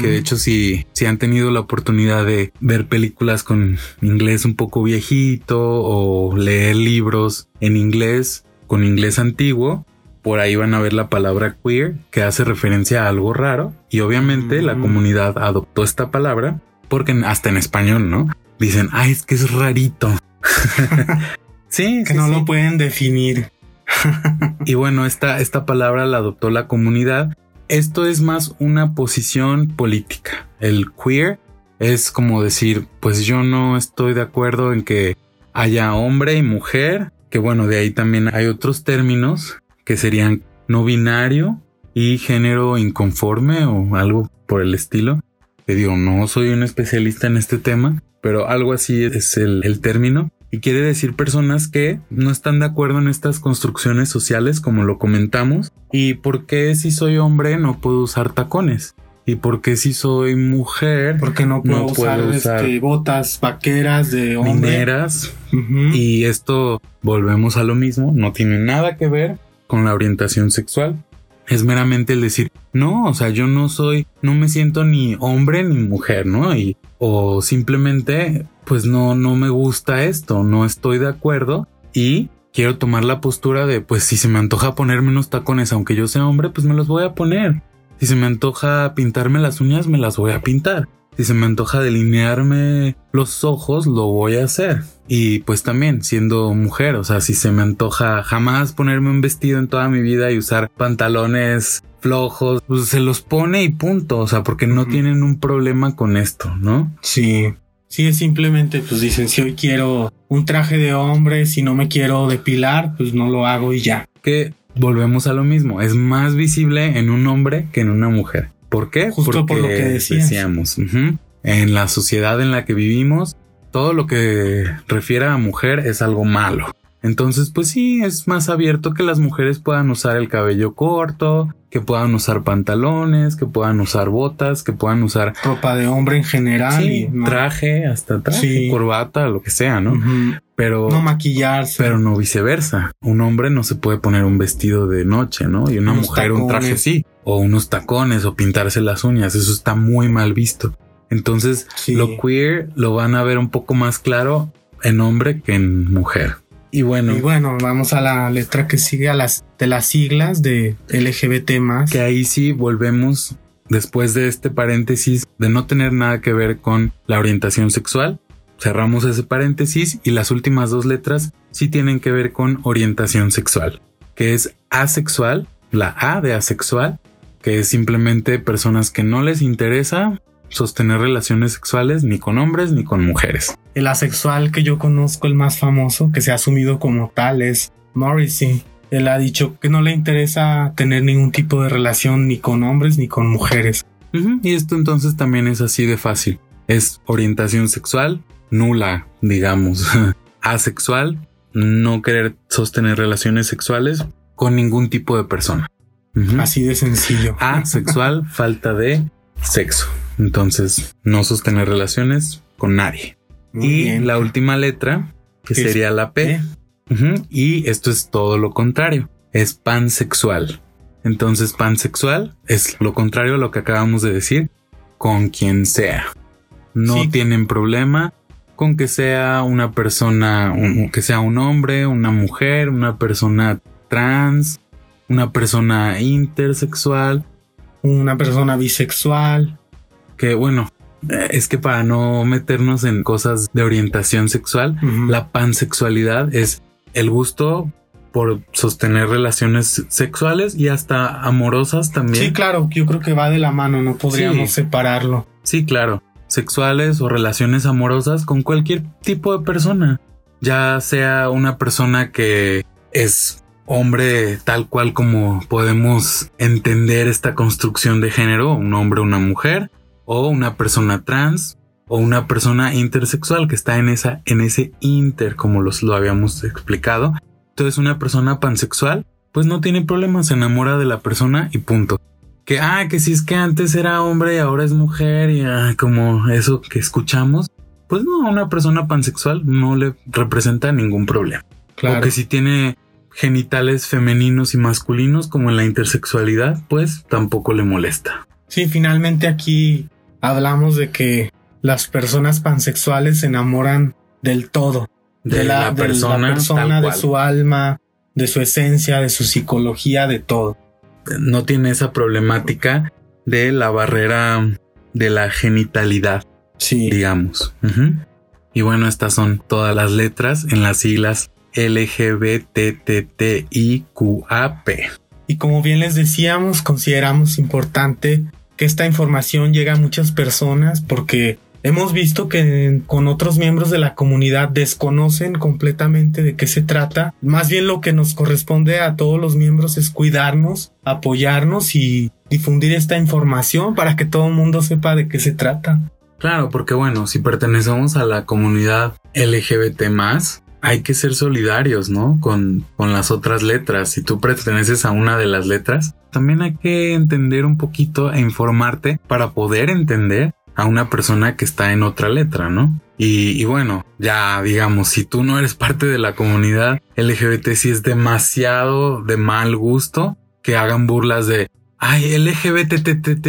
Que de hecho, si, si han tenido la oportunidad de ver películas con inglés un poco viejito o leer libros en inglés con inglés antiguo, por ahí van a ver la palabra queer que hace referencia a algo raro. Y obviamente la Mm. comunidad adoptó esta palabra porque hasta en español, ¿no? Dicen, ay, es que es rarito. sí, que sí, no sí. lo pueden definir. Y bueno, esta, esta palabra la adoptó la comunidad. Esto es más una posición política. El queer es como decir, pues yo no estoy de acuerdo en que haya hombre y mujer, que bueno, de ahí también hay otros términos que serían no binario y género inconforme o algo por el estilo. Que digo, no soy un especialista en este tema, pero algo así es el, el término. Y quiere decir personas que no están de acuerdo en estas construcciones sociales, como lo comentamos. Y por qué si soy hombre no puedo usar tacones. Y por qué si soy mujer Porque no puedo, No usar, puedo usar este, botas vaqueras de hombre. mineras. Ujú. Y esto volvemos a lo mismo, no tiene nada que ver con la orientación sexual. Es meramente el decir, no, o sea, yo no soy, no me siento ni hombre ni mujer, ¿no? Y, o simplemente pues no, no me gusta esto, no estoy de acuerdo y quiero tomar la postura de, pues si se me antoja ponerme unos tacones, aunque yo sea hombre, pues me los voy a poner. Si se me antoja pintarme las uñas, me las voy a pintar. Si se me antoja delinearme los ojos, lo voy a hacer. Y pues también siendo mujer, o sea, si se me antoja jamás ponerme un vestido en toda mi vida y usar pantalones flojos, pues se los pone y punto, o sea, porque no tienen un problema con esto, ¿no? Sí. Sí, es simplemente, pues dicen, si hoy quiero un traje de hombre, si no me quiero depilar, pues no lo hago y ya. Que volvemos a lo mismo, es más visible en un hombre que en una mujer. ¿Por qué? Justo por lo que decíamos. En la sociedad en la que vivimos, todo lo que refiere a mujer es algo malo. Entonces, pues sí, es más abierto que las mujeres puedan usar el cabello corto, que puedan usar pantalones, que puedan usar botas, que puedan usar ropa de hombre en general, y traje, hasta traje, corbata, lo que sea, ¿no? Pero no maquillarse, pero no viceversa. Un hombre no se puede poner un vestido de noche, ¿no? Y una mujer un traje sí, o unos tacones o pintarse las uñas, eso está muy mal visto. Entonces, lo queer lo van a ver un poco más claro en hombre que en mujer. Y bueno. Y bueno, vamos a la letra que sigue a las de las siglas de LGBT más. Que ahí sí volvemos después de este paréntesis de no tener nada que ver con la orientación sexual. Cerramos ese paréntesis y las últimas dos letras sí tienen que ver con orientación sexual, que es asexual, la A de asexual, que es simplemente personas que no les interesa sostener relaciones sexuales ni con hombres ni con mujeres. El asexual que yo conozco, el más famoso, que se ha asumido como tal, es Morrissey. Él ha dicho que no le interesa tener ningún tipo de relación ni con hombres ni con mujeres. Y esto entonces también es así de fácil. Es orientación sexual nula, digamos. Asexual, no querer sostener relaciones sexuales con ningún tipo de persona. Así de sencillo. Asexual, falta de sexo. Entonces, no sostener relaciones con nadie. Y la última letra, que sería la P. Y esto es todo lo contrario. Es pansexual. Entonces, pansexual es lo contrario a lo que acabamos de decir, con quien sea. No tienen problema con que sea una persona, que sea un hombre, una mujer, una persona trans, una persona intersexual, una persona bisexual, que bueno, es que para no meternos en cosas de orientación sexual, la pansexualidad es el gusto por sostener relaciones sexuales y hasta amorosas también. Sí, claro, yo creo que va de la mano, no podríamos separarlo. Sí, claro, sexuales o relaciones amorosas con cualquier tipo de persona, ya sea una persona que es hombre tal cual como podemos entender esta construcción de género, un hombre, una mujer, o una persona trans o una persona intersexual que está en esa en ese inter como los lo habíamos explicado. Entonces una persona pansexual pues no tiene problema, se enamora de la persona y punto. Que ah, que si es que antes era hombre y ahora es mujer y ah, como eso que escuchamos, pues no, una persona pansexual no le representa ningún problema. Claro. O que si tiene genitales femeninos y masculinos como en la intersexualidad, pues tampoco le molesta. Sí, finalmente aquí hablamos de que las personas pansexuales se enamoran del todo, de, la, persona, de, su alma, de su esencia, de su psicología, de todo. No tiene esa problemática de la barrera de la genitalidad, sí. digamos. Y bueno, estas son todas las letras en las siglas LGBTTIQAP. Y como bien les decíamos, consideramos importante que esta información llega a muchas personas porque hemos visto que con otros miembros de la comunidad desconocen completamente de qué se trata. Más bien lo que nos corresponde a todos los miembros es cuidarnos, apoyarnos y difundir esta información para que todo el mundo sepa de qué se trata. Claro, porque bueno, si pertenecemos a la comunidad LGBT más, hay que ser solidarios, ¿no? Con, con las otras letras. Si tú perteneces a una de las letras, también hay que entender un poquito e informarte para poder entender a una persona que está en otra letra, ¿no? Y, y, bueno, ya digamos, si tú no eres parte de la comunidad LGBT, si es demasiado de mal gusto que hagan burlas de, ay, LGBTTT,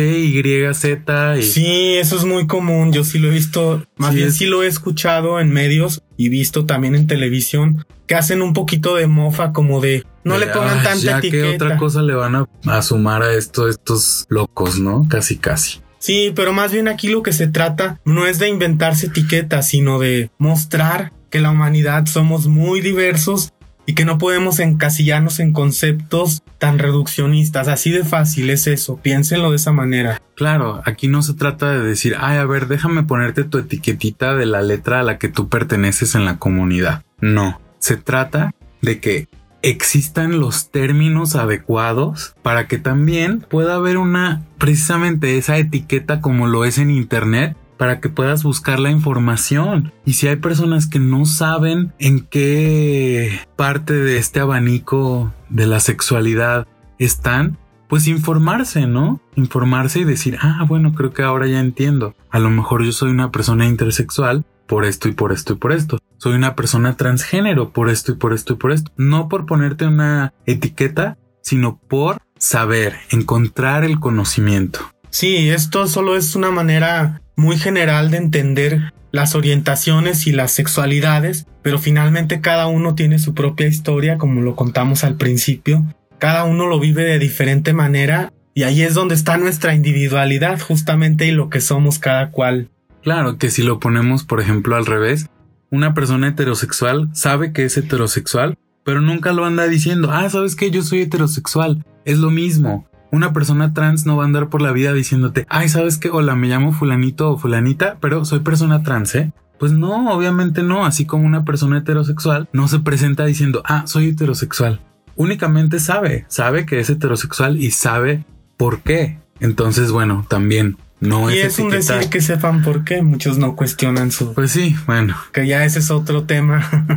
Z y... Sí, eso es muy común. Yo sí lo he visto, más Sí, bien es- sí lo he escuchado en medios y visto también en televisión que hacen un poquito de mofa como de no le pongan "Ay, tanta ya etiqueta. que otra cosa le van a, a sumar a esto estos locos, ¿no? Casi, casi. Sí, pero más bien aquí lo que se trata no es de inventarse etiquetas, sino de mostrar que la humanidad somos muy diversos y que no podemos encasillarnos en conceptos tan reduccionistas. Así de fácil es eso. Piénsenlo de esa manera. Claro, aquí no se trata de decir, ay, a ver, déjame ponerte tu etiquetita de la letra a la que tú perteneces en la comunidad. No, se trata de que existan los términos adecuados para que también pueda haber una, precisamente esa etiqueta como lo es en Internet, para que puedas buscar la información. Y si hay personas que no saben en qué parte de este abanico de la sexualidad están, pues informarse, ¿no? Informarse y decir, ah, bueno, creo que ahora ya entiendo. A lo mejor yo soy una persona intersexual por esto y por esto y por esto. Soy una persona transgénero por esto y por esto y por esto. No por ponerte una etiqueta, sino por saber, encontrar el conocimiento. Sí, esto solo es una manera muy general de entender las orientaciones y las sexualidades, pero finalmente cada uno tiene su propia historia, como lo contamos al principio. Cada uno lo vive de diferente manera y ahí es donde está nuestra individualidad justamente y lo que somos cada cual. Claro que si lo ponemos, por ejemplo, al revés, una persona heterosexual sabe que es heterosexual, pero nunca lo anda diciendo, ah, sabes que yo soy heterosexual. Es lo mismo. Una persona trans no va a andar por la vida diciéndote, ay, sabes que, hola, me llamo fulanito o fulanita, pero soy persona trans, ¿eh? Pues no, obviamente no, así como una persona heterosexual no se presenta diciendo, ah, soy heterosexual. Únicamente sabe, sabe que es heterosexual y sabe por qué. Entonces, bueno, también no y es es un decir que sepan por qué, muchos no cuestionan su... Pues sí, bueno, que ya ese es otro tema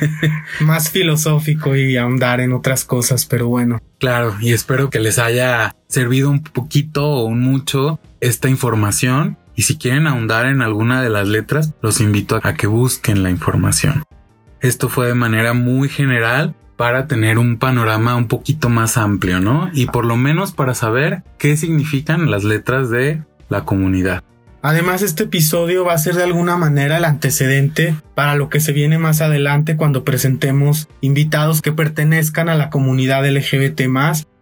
más filosófico y ahondar en otras cosas, pero bueno. Claro, y espero que les haya servido un poquito o un mucho esta información. Y si quieren ahondar en alguna de las letras, los invito a que busquen la información. Esto fue de manera muy general para tener un panorama un poquito más amplio, ¿no? Y por lo menos para saber qué significan las letras de la comunidad. Además, este episodio va a ser de alguna manera el antecedente para lo que se viene más adelante cuando presentemos invitados que pertenezcan a la comunidad LGBT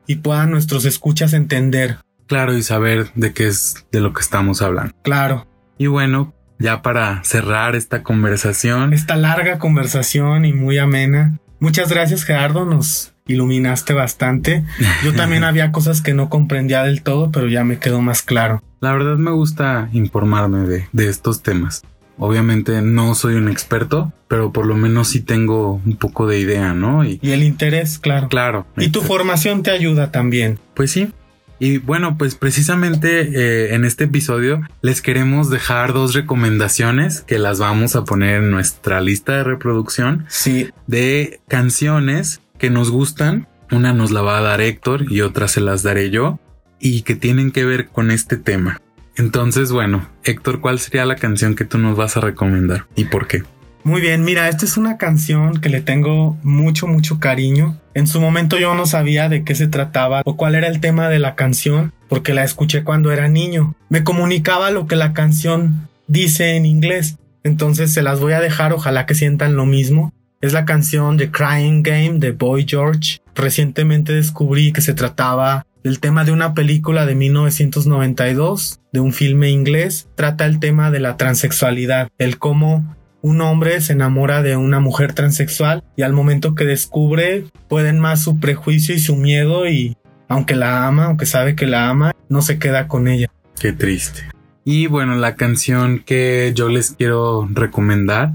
y puedan nuestros escuchas entender. Claro, y saber de qué es de lo que estamos hablando. Claro, Y bueno, ya para cerrar esta conversación, esta larga conversación y muy amena. Muchas gracias Gerardo, nos iluminaste bastante. Yo también había cosas que no comprendía del todo, pero ya me quedó más claro. La verdad me gusta informarme de, de estos temas. Obviamente no soy un experto, pero por lo menos sí tengo un poco de idea, ¿no? Y Y el interés, claro. claro. Y tu formación te ayuda también. Pues sí. Y bueno, pues precisamente eh, en este episodio les queremos dejar dos recomendaciones que las vamos a poner en nuestra lista de reproducción Sí, de canciones que nos gustan. Una nos la va a dar Héctor y otra se las daré yo y que tienen que ver con este tema. Entonces, bueno, Héctor, ¿cuál sería la canción que tú nos vas a recomendar y por qué? Muy bien, mira, esta es una canción que le tengo mucho, mucho cariño. En su momento yo no sabía de qué se trataba o cuál era el tema de la canción, porque la escuché cuando era niño. Me comunicaba lo que la canción dice en inglés, entonces se las voy a dejar, ojalá que sientan lo mismo. Es la canción The Crying Game de Boy George. Recientemente descubrí que se trataba del tema de una película de 1992, de un filme inglés. Trata el tema de la transexualidad, el cómo un hombre se enamora de una mujer transexual y al momento que descubre pueden más su prejuicio y su miedo y aunque la ama, aunque sabe que la ama, no se queda con ella. Qué triste. Y bueno, la canción que yo les quiero recomendar,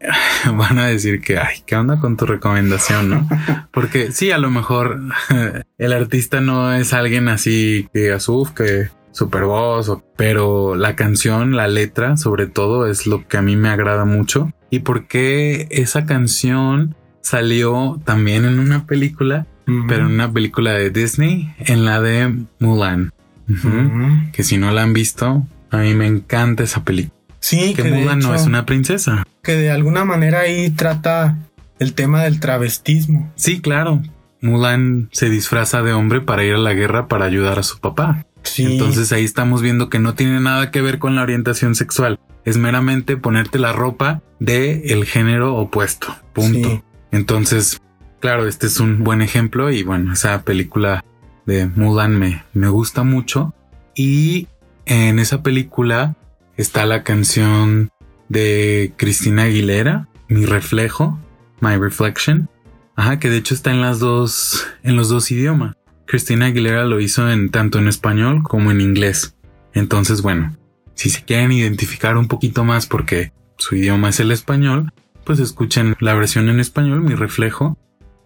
van a decir que, ay, ¿qué onda con tu recomendación, no? Porque sí, a lo mejor el artista no es alguien así que digas, uff, que super voz, pero la canción, la letra, sobre todo, es lo que a mí me agrada mucho. Y porque esa canción salió también en una película, pero en una película de Disney, en la de Mulan. Ujú. Ujú. Que si no la han visto, a mí me encanta esa película. Sí, Que que de, Mulan no hecho, es una princesa. que de alguna manera ahí trata el tema del travestismo. Sí, claro. Mulan se disfraza de hombre para ir a la guerra para ayudar a su papá. Entonces ahí estamos viendo que no tiene nada que ver con la orientación sexual. Es meramente ponerte la ropa de el género opuesto. Punto. Entonces, claro, este es un buen ejemplo y bueno, esa película de Mulan me, me gusta mucho. Y en esa película está la canción de Cristina Aguilera, Mi reflejo, My Reflection. Ajá, que de hecho está en las dos, en los dos idiomas. Cristina Aguilera lo hizo en tanto en español como en inglés. Entonces, bueno, si se quieren identificar un poquito más porque su idioma es el español, pues escuchen la versión en español, mi reflejo.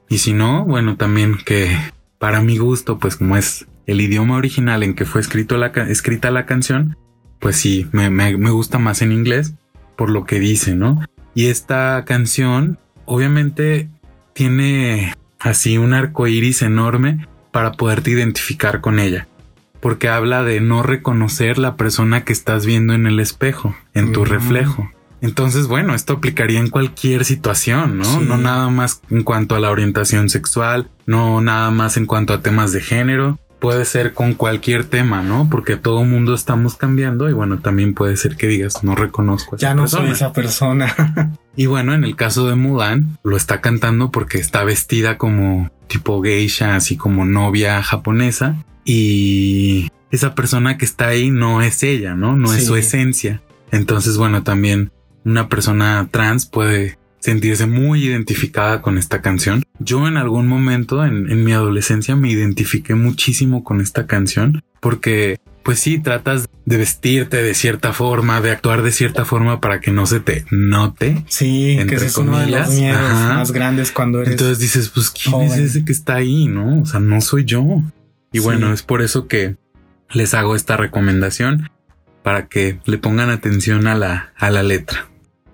Y si no, bueno, también que para mi gusto, pues como es el idioma original en que fue escrita la canción, pues sí, me, me, me gusta más en inglés por lo que dice, ¿no? Y esta canción, obviamente, tiene así un arco iris enorme para poderte identificar con ella. Porque habla de no reconocer la persona que estás viendo en el espejo, en tu reflejo. Entonces, bueno, esto aplicaría en cualquier situación, ¿no? No nada más en cuanto a la orientación sexual, no nada más en cuanto a temas de género. Puede ser con cualquier tema, ¿no? Porque todo mundo estamos cambiando y bueno, también puede ser que digas, no reconozco a esa Ya no soy esa persona. y bueno, en el caso de Mulan, lo está cantando porque está vestida como tipo geisha, así como novia japonesa. Y esa persona que está ahí no es ella, ¿no? No es su esencia. Entonces, bueno, también una persona trans puede sentirse muy identificada con esta canción. Yo en algún momento en, en, mi adolescencia me identifiqué muchísimo con esta canción porque pues sí, tratas de vestirte de cierta forma, de actuar de cierta forma para que no se te note. Sí, que es uno de los miedos más grandes cuando eres. Entonces dices, pues quién es ese que está ahí, ¿no? O sea, no soy yo. Y bueno, es por eso que les hago esta recomendación para que le pongan atención a la, a la letra.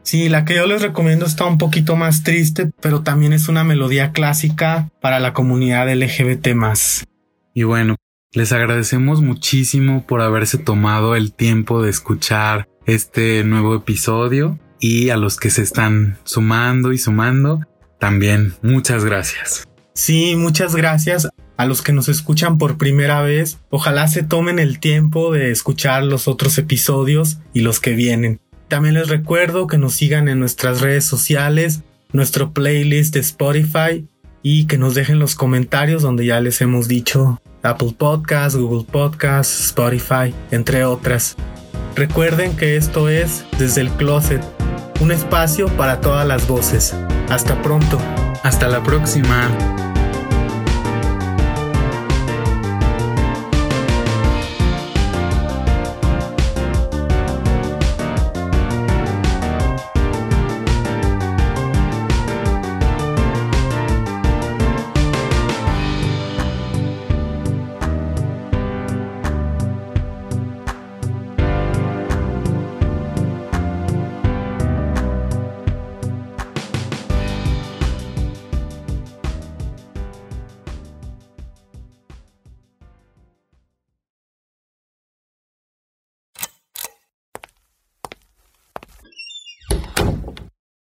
Sí, la que yo les recomiendo está un poquito más triste, pero también es una melodía clásica para la comunidad LGBT Y bueno, les agradecemos muchísimo por haberse tomado el tiempo de escuchar este nuevo episodio y a los que se están sumando y sumando, también muchas gracias. Sí, muchas gracias a los que nos escuchan por primera vez. Ojalá se tomen el tiempo de escuchar los otros episodios y los que vienen. También les recuerdo que nos sigan en nuestras redes sociales, nuestro playlist de Spotify y que nos dejen los comentarios donde ya les hemos dicho Apple Podcasts, Google Podcasts, Spotify, entre otras. Recuerden que esto es Desde el Closet, un espacio para todas las voces. Hasta pronto. Hasta la próxima.